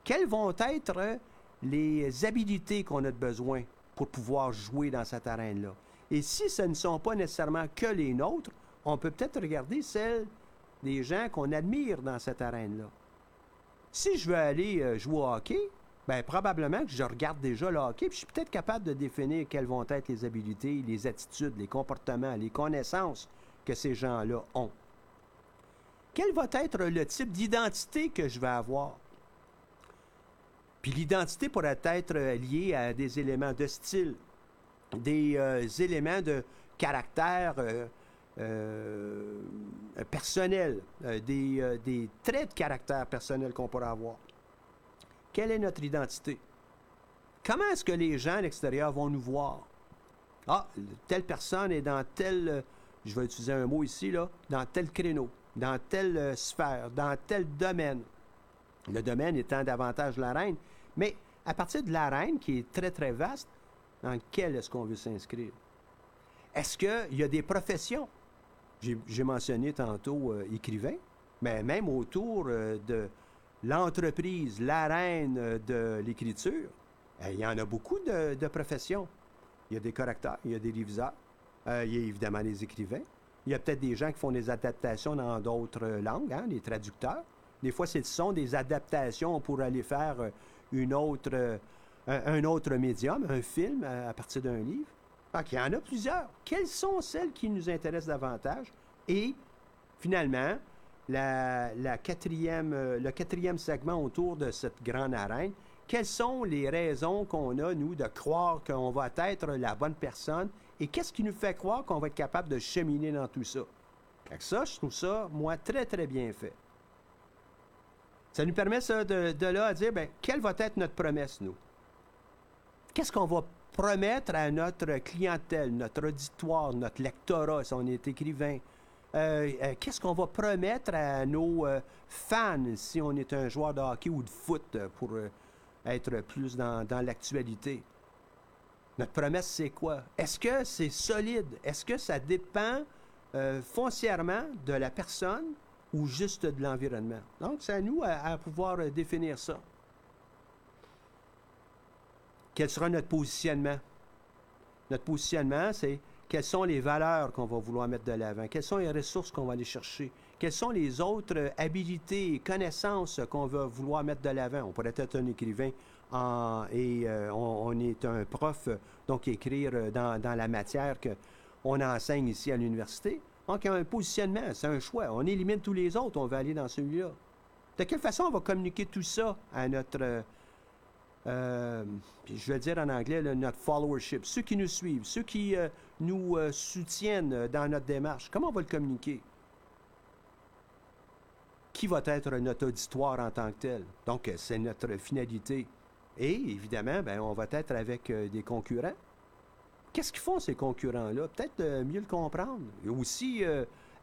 Quelles vont être les habilités qu'on a besoin pour pouvoir jouer dans cette arène-là? Et si ce ne sont pas nécessairement que les nôtres, on peut peut-être regarder celles des gens qu'on admire dans cette arène-là. Si je veux aller euh, jouer au hockey, bien, probablement que je regarde déjà le hockey, puis je suis peut-être capable de définir quelles vont être les habilités, les attitudes, les comportements, les connaissances que ces gens-là ont. Quel va être le type d'identité que je vais avoir? Puis l'identité pourrait être liée à des éléments de style, des euh, éléments de caractère euh, euh, personnel, des, des traits de caractère personnel qu'on pourrait avoir. Quelle est notre identité? Comment est-ce que les gens à l'extérieur vont nous voir? Ah, telle personne est dans telle je vais utiliser un mot ici, là, dans tel créneau, dans telle euh, sphère, dans tel domaine. Le domaine étant davantage l'arène. Mais à partir de l'arène, qui est très, très vaste, dans quelle est-ce qu'on veut s'inscrire? Est-ce qu'il y a des professions? J'ai mentionné tantôt euh, écrivain, mais même autour euh, de l'entreprise, l'arène de l'écriture, il y en a beaucoup de, de professions. Il y a des correcteurs, il y a des réviseurs, euh, il y a évidemment les écrivains. Il y a peut-être des gens qui font des adaptations dans d'autres langues, hein, les traducteurs. Des fois, ce sont des adaptations pour aller faire euh, une autre, euh, un, autre médium, un film à, partir d'un livre. Il y en a plusieurs. Quelles sont celles qui nous intéressent davantage? Et finalement, la, quatrième, le quatrième segment autour de cette grande arène, quelles sont les raisons qu'on a, nous, de croire qu'on va être la bonne personne et qu'est-ce qui nous fait croire qu'on va être capable de cheminer dans tout ça? Ça, je trouve ça, moi, très, très bien fait. Ça nous permet, ça, de, là à dire, bien, quelle va être notre promesse, nous? Qu'est-ce qu'on va promettre à notre clientèle, notre auditoire, notre lectorat, si on est écrivain? Euh, euh, qu'est-ce qu'on va promettre à nos euh, fans si on est un joueur de hockey ou de foot pour être plus dans, dans l'actualité? Notre promesse, c'est quoi? Est-ce que c'est solide? Est-ce que ça dépend euh, foncièrement de la personne ou juste de l'environnement? Donc, c'est à nous à, pouvoir euh, définir ça. Quel sera notre positionnement? Notre positionnement, c'est quelles sont les valeurs qu'on va vouloir mettre de l'avant, quelles sont les ressources qu'on va aller chercher, quelles sont les autres habilités et connaissances qu'on va vouloir mettre de l'avant? On pourrait être un écrivain et euh, on, est un prof, donc écrire dans, la matière qu'on enseigne ici à l'université. Donc, il y a un positionnement, c'est un choix. On élimine tous les autres, on va aller dans celui-là. De quelle façon on va communiquer tout ça à notre euh, je vais dire en anglais, notre followership, ceux qui nous suivent, ceux qui euh, nous soutiennent dans notre démarche, comment on va le communiquer? Qui va être notre auditoire en tant que tel? Donc, c'est notre finalité. Et évidemment, ben, on va être avec des concurrents. Qu'est-ce qu'ils font, ces concurrents-là? Peut-être mieux le comprendre. Et aussi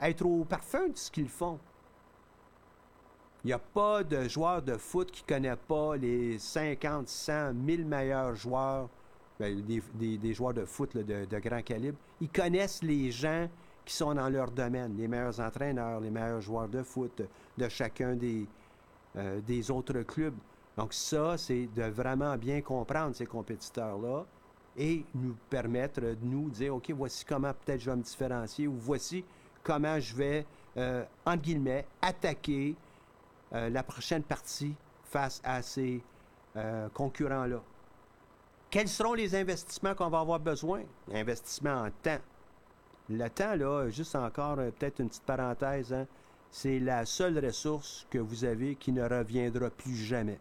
être au parfum de ce qu'ils font. Il n'y a pas de joueur de foot qui ne connaît pas les 50, 100, 1000 meilleurs joueurs, ben, des, joueurs de foot de, grand calibre. Ils connaissent les gens qui sont dans leur domaine, les meilleurs entraîneurs, les meilleurs joueurs de foot de chacun des, euh, des autres clubs. Donc ça, c'est de vraiment bien comprendre ces compétiteurs-là et nous permettre de nous dire, OK, voici comment peut-être je vais me différencier ou voici comment je vais, euh, entre guillemets, attaquer euh, la prochaine partie face à ces euh, concurrents-là. Quels seront les investissements qu'on va avoir besoin? Investissement en temps. Le temps, là, juste encore peut-être une petite parenthèse, hein, c'est la seule ressource que vous avez qui ne reviendra plus jamais.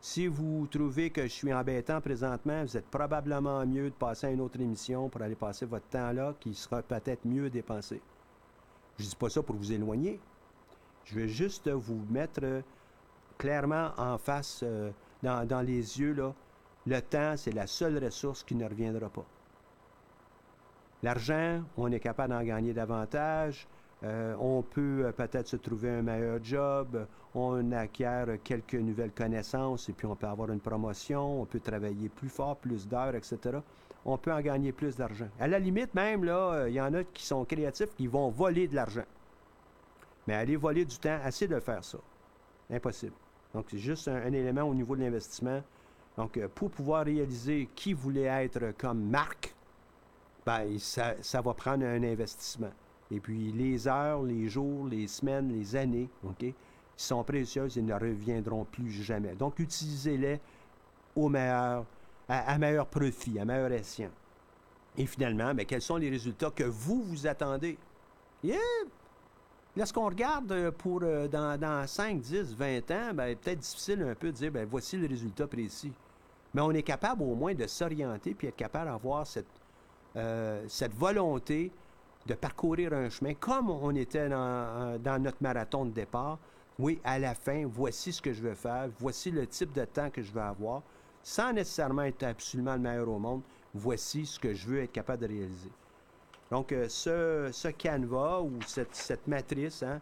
Si vous trouvez que je suis embêtant présentement, vous êtes probablement mieux de passer à une autre émission pour aller passer votre temps là, qui sera peut-être mieux dépensé. Je ne dis pas ça pour vous éloigner. Je veux juste vous mettre euh, clairement en face, euh, dans, dans, les yeux, là. Le temps, c'est la seule ressource qui ne reviendra pas. L'argent, on est capable d'en gagner davantage. Euh, on peut euh, peut-être se trouver un meilleur job, on acquiert quelques nouvelles connaissances et puis on peut avoir une promotion, on peut travailler plus fort, plus d'heures, etc. On peut en gagner plus d'argent. À la limite même, là, euh, il y en a qui sont créatifs, qui vont voler de l'argent. Mais aller voler du temps, assez de faire ça. Impossible. Donc, c'est juste un, élément au niveau de l'investissement. Donc, pour pouvoir réaliser qui voulait être comme marque, ben, ça, ça va prendre un investissement. Et puis les heures, les jours, les semaines, les années, OK, sont précieuses et ne reviendront plus jamais. Donc, utilisez-les au meilleur, à, meilleur profit, à meilleur escient. Et finalement, ben, quels sont les résultats que vous vous attendez? Yeah! Lorsqu'on regarde euh, pour euh, dans, 5, 10, 20 ans, ben, peut-être difficile un peu de dire, ben, voici le résultat précis. Mais on est capable au moins de s'orienter puis être capable d'avoir cette, euh, cette volonté de parcourir un chemin comme on était dans, notre marathon de départ. Oui, à la fin, voici ce que je veux faire, voici le type de temps que je veux avoir, sans nécessairement être absolument le meilleur au monde, voici ce que je veux être capable de réaliser. Donc, euh, ce, ce canevas ou cette, matrice hein,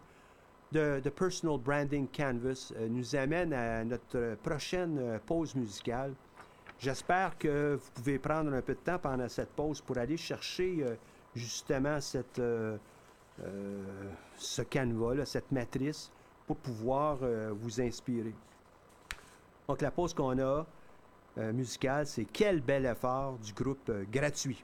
de, Personal Branding Canvas euh, nous amène à notre prochaine euh, pause musicale. J'espère que vous pouvez prendre un peu de temps pendant cette pause pour aller chercher justement cette, euh, euh, ce canevas, cette matrice, pour pouvoir euh, vous inspirer. Donc la pause qu'on a musicale, c'est Quel bel effort du groupe gratuit.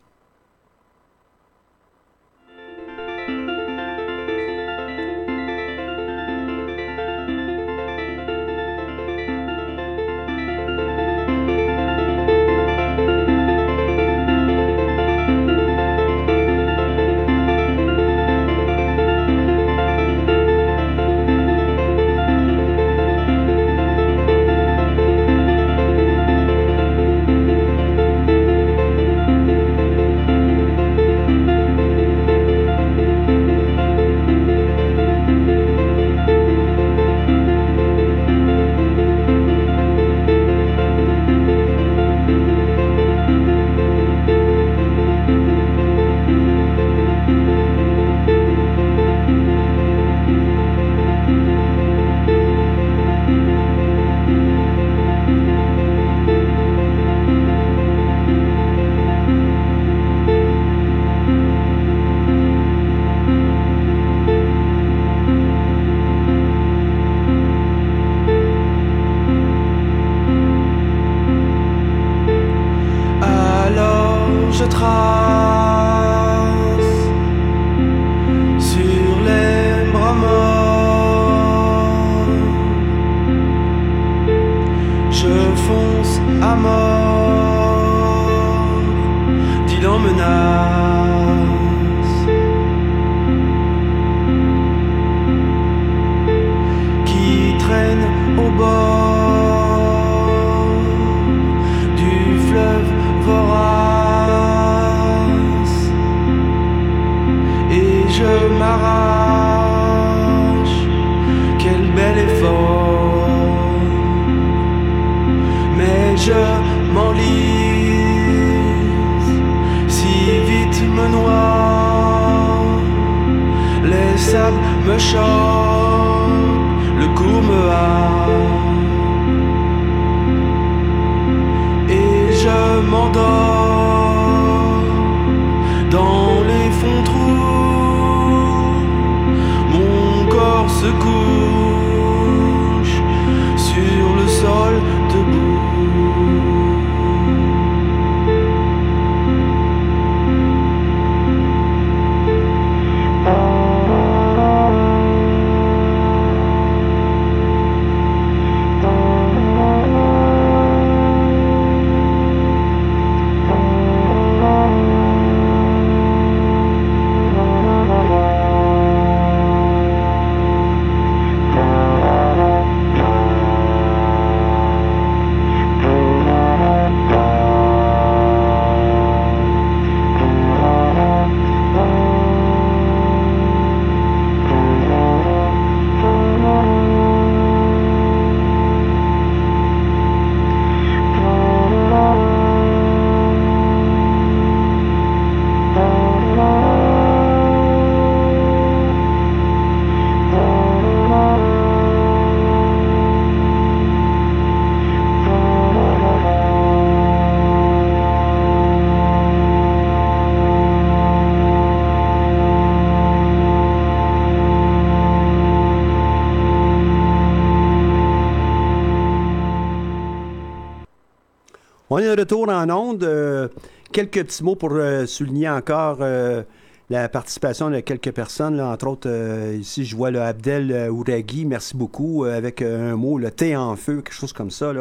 On est de retour en onde. Euh, quelques petits mots pour euh, souligner encore euh, la participation de quelques personnes. entre autres, ici, je vois le Abdel Ouragui. Merci beaucoup. avec un mot, le thé en feu, quelque chose comme ça.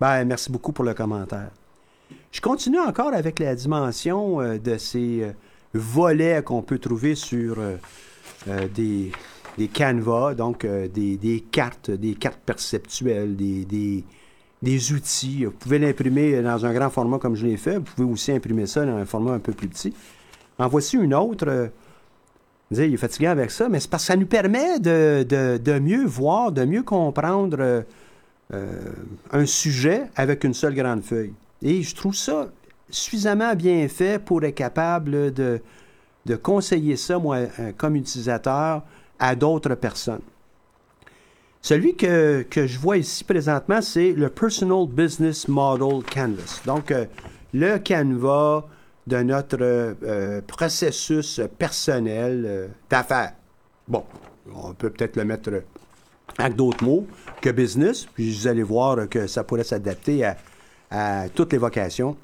Ben, merci beaucoup pour le commentaire. Je continue encore avec la dimension de ces volets qu'on peut trouver sur des, des donc des, des cartes, des cartes perceptuelles, des, des, des outils. Vous pouvez l'imprimer dans un grand format comme je l'ai fait. Vous pouvez aussi imprimer ça dans un format un peu plus petit. En voici une autre. euh, vous dites, il est fatigué avec ça, mais c'est parce que ça nous permet de, de- mieux voir, de mieux comprendre euh, euh, un sujet avec une seule grande feuille. Et je trouve ça suffisamment bien fait pour être capable de, de conseiller ça, moi, euh, comme utilisateur, à d'autres personnes. Celui que, que je vois ici présentement, c'est le Personal Business Model Canvas. Donc, euh, le canevas de notre euh, processus personnel euh, d'affaires. Bon, on peut peut-être le mettre avec d'autres mots que business, puis vous allez voir que ça pourrait s'adapter à, toutes les vocations.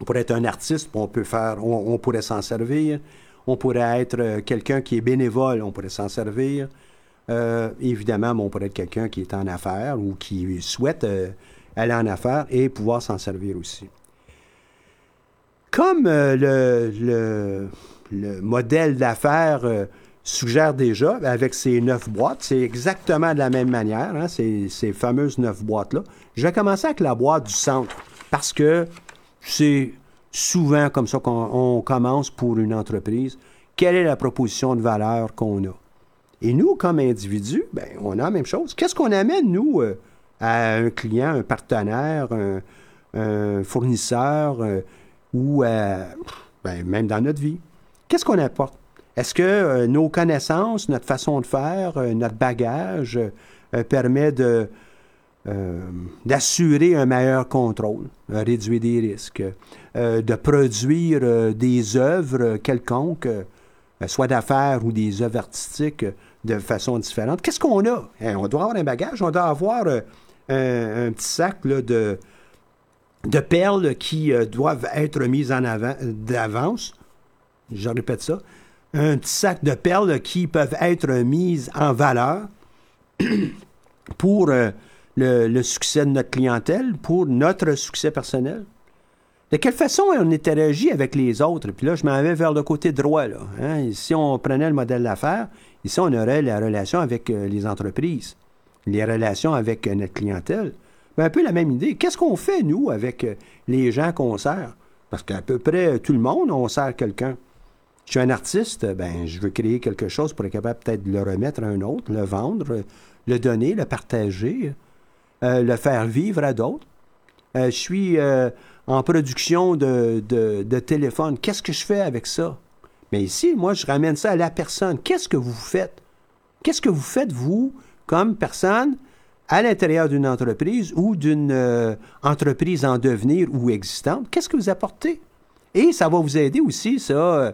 On pourrait être un artiste, on peut faire, on, pourrait s'en servir. On pourrait être quelqu'un qui est bénévole, on pourrait s'en servir. Euh, évidemment, on pourrait être quelqu'un qui est en affaires ou qui souhaite euh, aller en affaires et pouvoir s'en servir aussi. Comme euh, le, le- le modèle d'affaires suggère déjà, avec ces neuf boîtes, c'est exactement de la même manière, hein, ces, ces fameuses neuf boîtes-là. Je vais commencer avec la boîte du centre, parce que c'est souvent comme ça qu'on on commence pour une entreprise. Quelle est la proposition de valeur qu'on a? Et nous, comme individus, ben, on a la même chose. Qu'est-ce qu'on amène, nous, euh, à un client, un partenaire, un, fournisseur euh, ou ben, même dans notre vie? Qu'est-ce qu'on apporte? Est-ce que euh, nos connaissances, notre façon de faire, notre bagage permet d'assurer un meilleur contrôle, euh, réduire des risques, de produire des œuvres quelconques, soit d'affaires ou des œuvres artistiques euh, de façon différente. Qu'est-ce qu'on a? Hein, on doit avoir un bagage, on doit avoir euh, un, petit sac de, perles qui euh, doivent être mises en avant d'avance. Je répète ça. Un petit sac de perles qui peuvent être mises en valeur [CLEARS THROAT] pour le succès de notre clientèle, pour notre succès personnel. De quelle façon on interagit avec les autres? Puis là, je m'en vais vers le côté droit. Là, hein. Si on prenait le modèle d'affaires, ici, on aurait la relation avec euh, les entreprises, les relations avec euh, notre clientèle. Ben, un peu la même idée. Qu'est-ce qu'on fait, nous, avec euh, les gens qu'on sert? Parce qu'à peu près tout le monde, on sert quelqu'un. Je suis un artiste, ben, je veux créer quelque chose pour être capable peut-être de le remettre à un autre, le vendre, le donner, le partager, le faire vivre à d'autres. Je suis en production de, de, téléphone. Qu'est-ce que je fais avec ça? Mais ici, moi, je ramène ça à la personne. Qu'est-ce que vous faites? Qu'est-ce que vous faites, vous, comme personne à l'intérieur d'une entreprise ou d'une euh, entreprise en devenir ou existante, qu'est-ce que vous apportez? Et ça va vous aider aussi, ça, euh,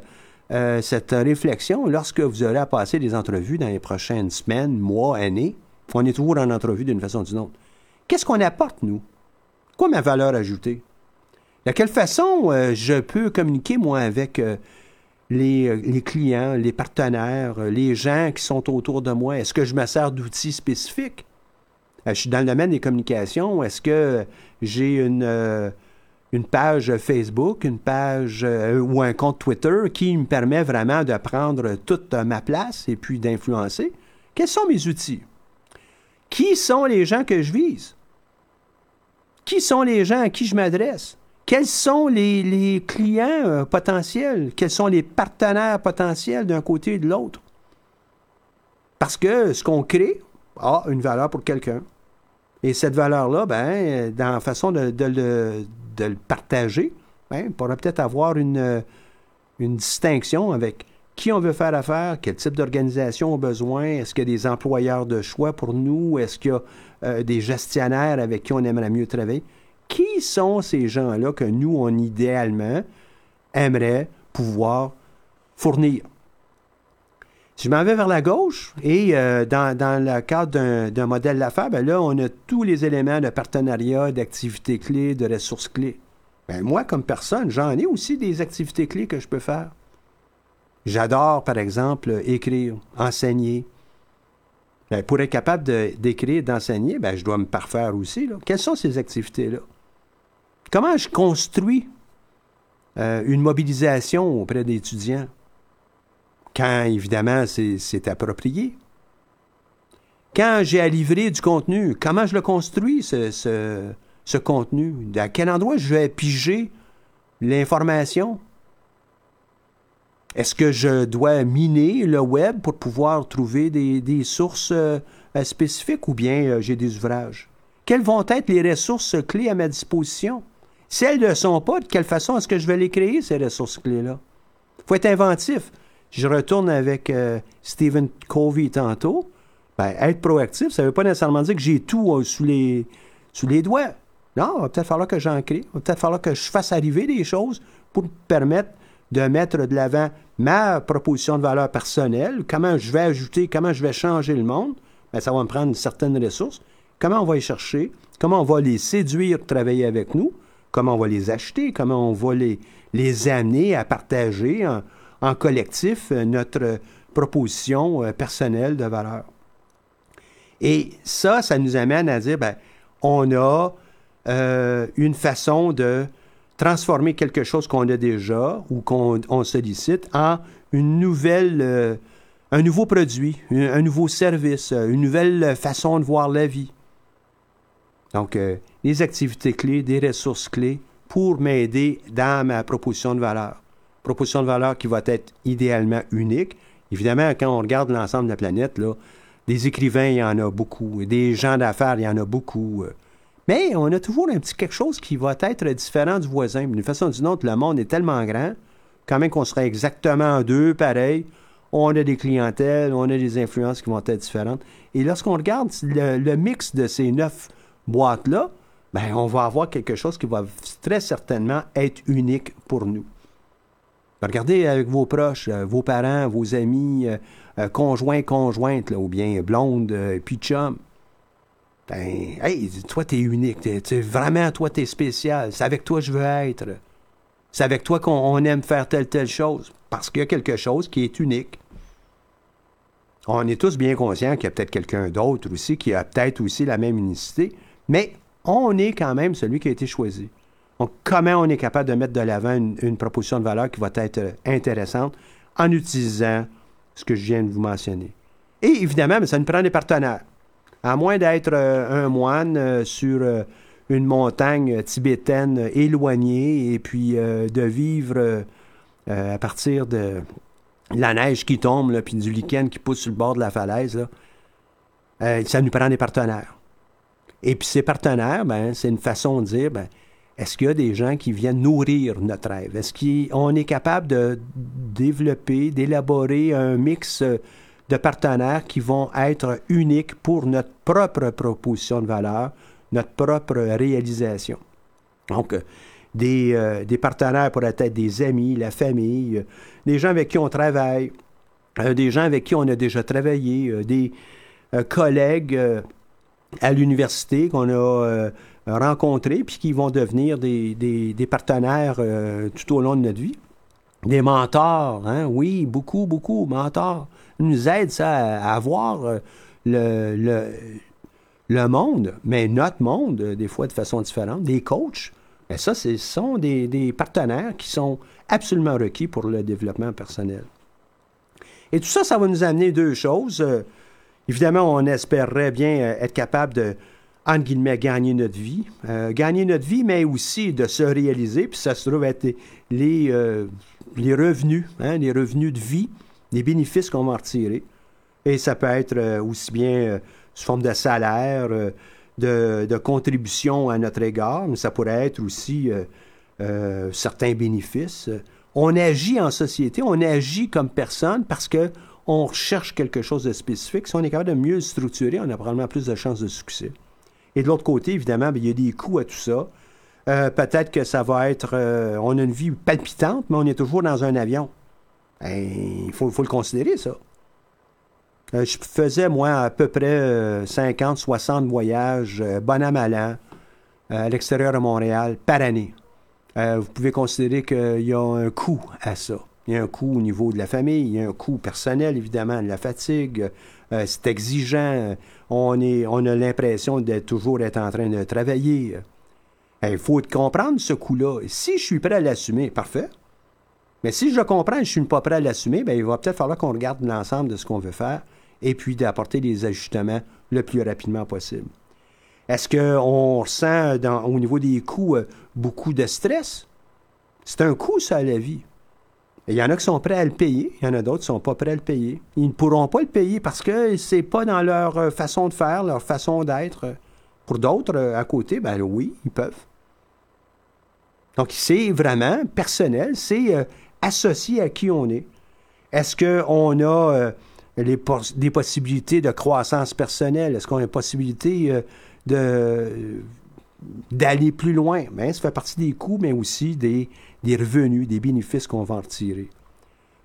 euh, cette réflexion, lorsque vous aurez à passer des entrevues dans les prochaines semaines, mois, années. On est toujours en entrevue d'une façon ou d'une autre. Qu'est-ce qu'on apporte, nous? Quoi ma valeur ajoutée? De quelle façon je peux communiquer, moi, avec les, les, clients, les partenaires, les gens qui sont autour de moi? Est-ce que je me sers d'outils spécifiques? je suis dans le domaine des communications. Est-ce que j'ai une page Facebook, une page euh, ou un compte Twitter qui me permet vraiment de prendre toute ma place et puis d'influencer? Quels sont mes outils? Qui sont les gens que je vise? Qui sont les gens à qui je m'adresse? Quels sont les, clients euh, potentiels? Quels sont les partenaires potentiels d'un côté et de l'autre? Parce que ce qu'on crée a une valeur pour quelqu'un. Et cette valeur-là, ben, dans la façon de, le, de le partager, ben, on pourrait peut-être avoir une, une distinction avec qui on veut faire affaire, quel type d'organisation on a besoin, est-ce qu'il y a des employeurs de choix pour nous, est-ce qu'il y a euh, des gestionnaires avec qui on aimerait mieux travailler. Qui sont ces gens-là que nous, on idéalement aimerait pouvoir fournir? Si je m'en vais vers la gauche, et euh, dans, le cadre d'un modèle d'affaires, ben là, on a tous les éléments de partenariat, d'activités clés, de ressources clés. Ben moi, comme personne, j'en ai aussi des activités clés que je peux faire. J'adore, par exemple, écrire, enseigner. Ben, pour être capable d'écrire, d'enseigner, je dois me parfaire aussi. Quelles sont ces activités-là? Comment je construis euh, une mobilisation auprès des étudiants? quand évidemment c'est approprié. Quand j'ai à livrer du contenu, comment je le construis, ce, ce, contenu? À quel endroit je vais piger l'information? Est-ce que je dois miner le web pour pouvoir trouver des, sources euh, spécifiques ou bien euh, j'ai des ouvrages? Quelles vont être les ressources clés à ma disposition? Si elles ne le sont pas, de quelle façon est-ce que je vais les créer, ces ressources clés-là? Il faut être inventif je retourne avec euh, Stephen Covey tantôt, ben, être proactif, ça ne veut pas nécessairement dire que j'ai tout euh, sous, les, sous les doigts. Non, il va peut-être falloir que j'en crée. Il va peut-être falloir que je fasse arriver des choses pour me permettre de mettre de l'avant ma proposition de valeur personnelle, comment je vais ajouter, comment je vais changer le monde? Ben, ça va me prendre certaines ressources. Comment on va y chercher, comment on va les séduire, travailler avec nous, comment on va les acheter, comment on va les, les amener à partager en, collectif euh, notre proposition euh, personnelle de valeur. Et ça, ça nous amène à dire, ben, on a euh, une façon de transformer quelque chose qu'on a déjà ou qu'on sollicite en une nouvelle, un nouveau produit, un, nouveau service, une nouvelle façon de voir la vie. Donc, les activités clés, des ressources clés pour m'aider dans ma proposition de valeur proposition de valeur qui va être idéalement unique. Évidemment, quand on regarde l'ensemble de la planète, là, des écrivains, il y en a beaucoup. Des gens d'affaires, il y en a beaucoup. Mais on a toujours un petit quelque chose qui va être différent du voisin. D'une façon ou d'une autre, le monde est tellement grand, quand même qu'on serait exactement deux, pareil. On a des clientèles, on a des influences qui vont être différentes. Et lorsqu'on regarde le, mix de ces neuf boîtes-là, ben, on va avoir quelque chose qui va très certainement être unique pour nous. Regardez avec vos proches, euh, vos parents, vos amis, euh, euh, conjoints, conjointes, ou bien blondes, puis chum. Ben, hey, toi, t'es unique. vraiment, toi, t'es spécial. C'est avec toi que je veux être. C'est avec toi qu'on aime faire telle, telle chose. Parce qu'il y a quelque chose qui est unique. On est tous bien conscients qu'il y a peut-être quelqu'un d'autre aussi qui a peut-être aussi la même unicité, mais on est quand même celui qui a été choisi. Donc, comment on est capable de mettre de l'avant une, proposition de valeur qui va être euh, intéressante en utilisant ce que je viens de vous mentionner? Et évidemment, ça nous prend des partenaires. À moins d'être euh, un moine euh, sur une montagne tibétaine éloignée et puis de vivre à partir de la neige qui tombe, puis du lichen qui pousse sur le bord de la falaise, ça nous prend des partenaires. Et puis ces partenaires, ben, c'est une façon de dire, ben, est-ce qu'il y a des gens qui viennent nourrir notre rêve? Est-ce qu'on est capable de développer, d'élaborer un mix de partenaires qui vont être uniques pour notre propre proposition de valeur, notre propre réalisation? Donc, euh, des, euh, des partenaires pourraient être des amis, la famille, euh, des gens avec qui on travaille, euh, des gens avec qui on a déjà travaillé, euh, des euh, collègues euh, à l'université qu'on a euh, rencontrés puis qui vont devenir des, des- partenaires euh, tout au long de notre vie. Des mentors, hein, oui, beaucoup, beaucoup, mentors. nous aident ça à, à voir euh, le, le, le monde, mais notre monde, des fois de façon différente. Des coachs, mais ça, ce sont des, des partenaires qui sont absolument requis pour le développement personnel. Et tout ça, ça va nous amener deux choses. Évidemment, on espérerait bien euh, être capable de, entre guillemets, gagner notre vie. Euh, gagner notre vie, mais aussi de se réaliser. Puis ça se trouve être les, euh, les revenus, hein, les revenus de vie, les bénéfices qu'on va en retirer. Et ça peut être aussi bien sous forme de salaire, de, de contribution à notre égard, mais ça pourrait être aussi certains bénéfices. On agit en société, on agit comme personne parce que on recherche quelque chose de spécifique. Si on est capable de mieux structurer, on a probablement plus de chances de succès. Et de l'autre côté, évidemment, bien, il y a des coûts à tout ça. Euh, Peut-être que ça va être... euh, on a une vie palpitante, mais on est toujours dans un avion. Ben, Il faut, le considérer, ça. Euh, je faisais, moi, à peu près euh, 50, 60 voyages, bon à l'extérieur de Montréal, par année. Vous pouvez considérer qu'il y a un coût à ça. Il y a un coût au niveau de la famille, il y a un coût personnel, évidemment, de la fatigue. Euh, c'est exigeant. On, est, on a l'impression d'être toujours être en train de travailler. Euh, Il faut comprendre ce coût-là. Si je suis prêt à l'assumer, parfait. Mais si je le comprends et je ne suis pas prêt à l'assumer, bien, il va peut-être falloir qu'on regarde l'ensemble de ce qu'on veut faire et puis d'apporter des ajustements le plus rapidement possible. Est-ce qu'on ressent au niveau des coûts euh, beaucoup de stress? C'est un coût, ça, à la vie. Il y en a qui sont prêts à le payer, il y en a d'autres qui ne sont pas prêts à le payer. Ils ne pourront pas le payer parce que c'est pas dans leur euh, façon de faire, leur façon d'être. Pour d'autres, euh, à côté, ben oui, ils peuvent. Donc, c'est vraiment personnel, c'est euh, associé à qui on est. Est-ce qu'on a les des possibilités de croissance personnelle? Est-ce qu'on a une possibilité de d'aller plus loin? Ben, ça fait partie des coûts, mais aussi des, revenus, des bénéfices qu'on va en retirer.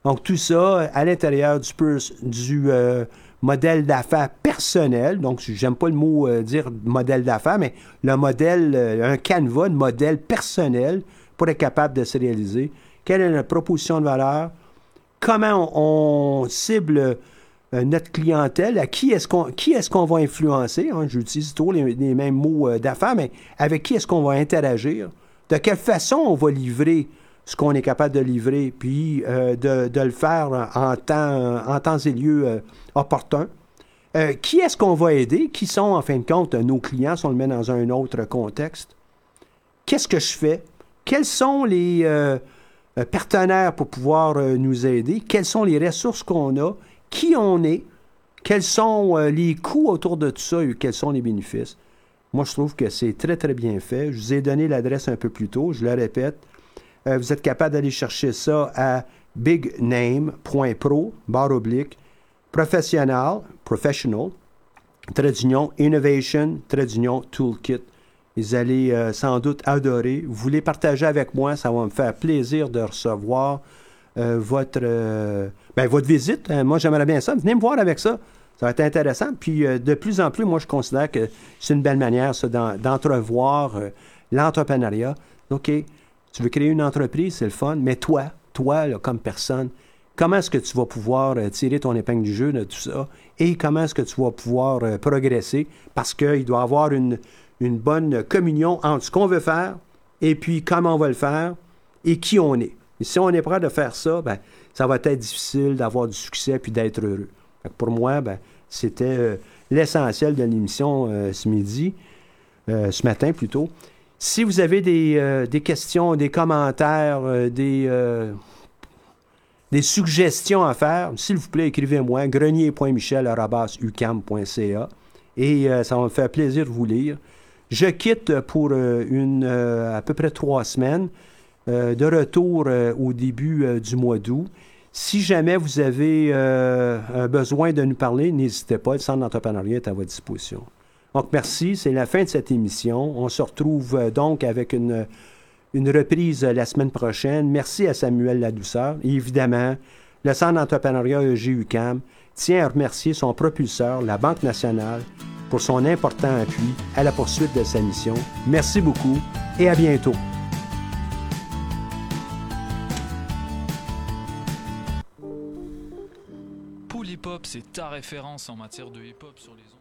Donc, tout ça à l'intérieur du, euh, modèle d'affaires personnel. Donc, j'aime pas le mot euh, dire modèle d'affaires, mais le modèle, euh, un canevas de modèle personnel pour être capable de se réaliser. Quelle est notre proposition de valeur? Comment on cible euh, notre clientèle? À qui est-ce qu'on qui est-ce qu'on va influencer? hein? J'utilise toujours les, mêmes mots euh, d'affaires, mais avec qui est-ce qu'on va interagir? De quelle façon on va livrer ce qu'on est capable de livrer, puis euh, de, de le faire en temps, en temps et lieu opportun. Qui est-ce qu'on va aider? Qui sont, en fin de compte, nos clients, si on le met dans un autre contexte? Qu'est-ce que je fais? Quels sont les partenaires pour pouvoir nous aider? Quelles sont les ressources qu'on a? Qui on est? Quels sont euh, les coûts autour de tout ça et quels sont les bénéfices? Moi, je trouve que c'est très, très bien fait. Je vous ai donné l'adresse un peu plus tôt, je le répète. Euh, vous êtes capable d'aller chercher ça à bigname.pro, barre oblique, professionnel, professional, trait innovation, trait toolkit. Vous allez euh, sans doute adorer. Vous voulez partager avec moi, ça va me faire plaisir de recevoir euh, votre, euh, ben, votre visite. Euh, moi, j'aimerais bien ça. Venez me voir avec ça. Ça va être intéressant. Puis, euh, de plus en plus, moi, je considère que c'est une belle manière, d'entrevoir l'entrepreneuriat. OK, tu veux créer une entreprise, c'est le fun, mais toi, toi, comme personne, comment est-ce que tu vas pouvoir tirer ton épingle du jeu de tout ça? Et comment est-ce que tu vas pouvoir progresser? Parce qu'il doit y avoir une, une bonne communion entre ce qu'on veut faire et puis comment on va le faire et qui on est. Et si on est prêt de faire ça, ben, ça va être difficile d'avoir du succès puis d'être heureux. Pour moi, ben, c'était euh, l'essentiel de l'émission euh, ce midi, euh, ce matin plutôt. Si vous avez des, questions, des commentaires, des, suggestions à faire, s'il vous plaît, écrivez-moi grenier.michel.ucam.ca et ça va me faire plaisir de vous lire. Je quitte pour une, à peu près trois semaines, de retour euh, au début euh, du mois d'août. Si jamais vous avez euh, besoin de nous parler, n'hésitez pas, le Centre d'entrepreneuriat est à votre disposition. Donc, merci, c'est la fin de cette émission. On se retrouve euh, donc avec une, une reprise la semaine prochaine. Merci à Samuel Ladouceur. Et évidemment, le Centre d'entrepreneuriat EGUCAM tient à remercier son propulseur, la Banque nationale, pour son important appui à la poursuite de sa mission. Merci beaucoup et à bientôt. Pool Hip Hop, c'est ta référence en matière de hip hop sur les ondes.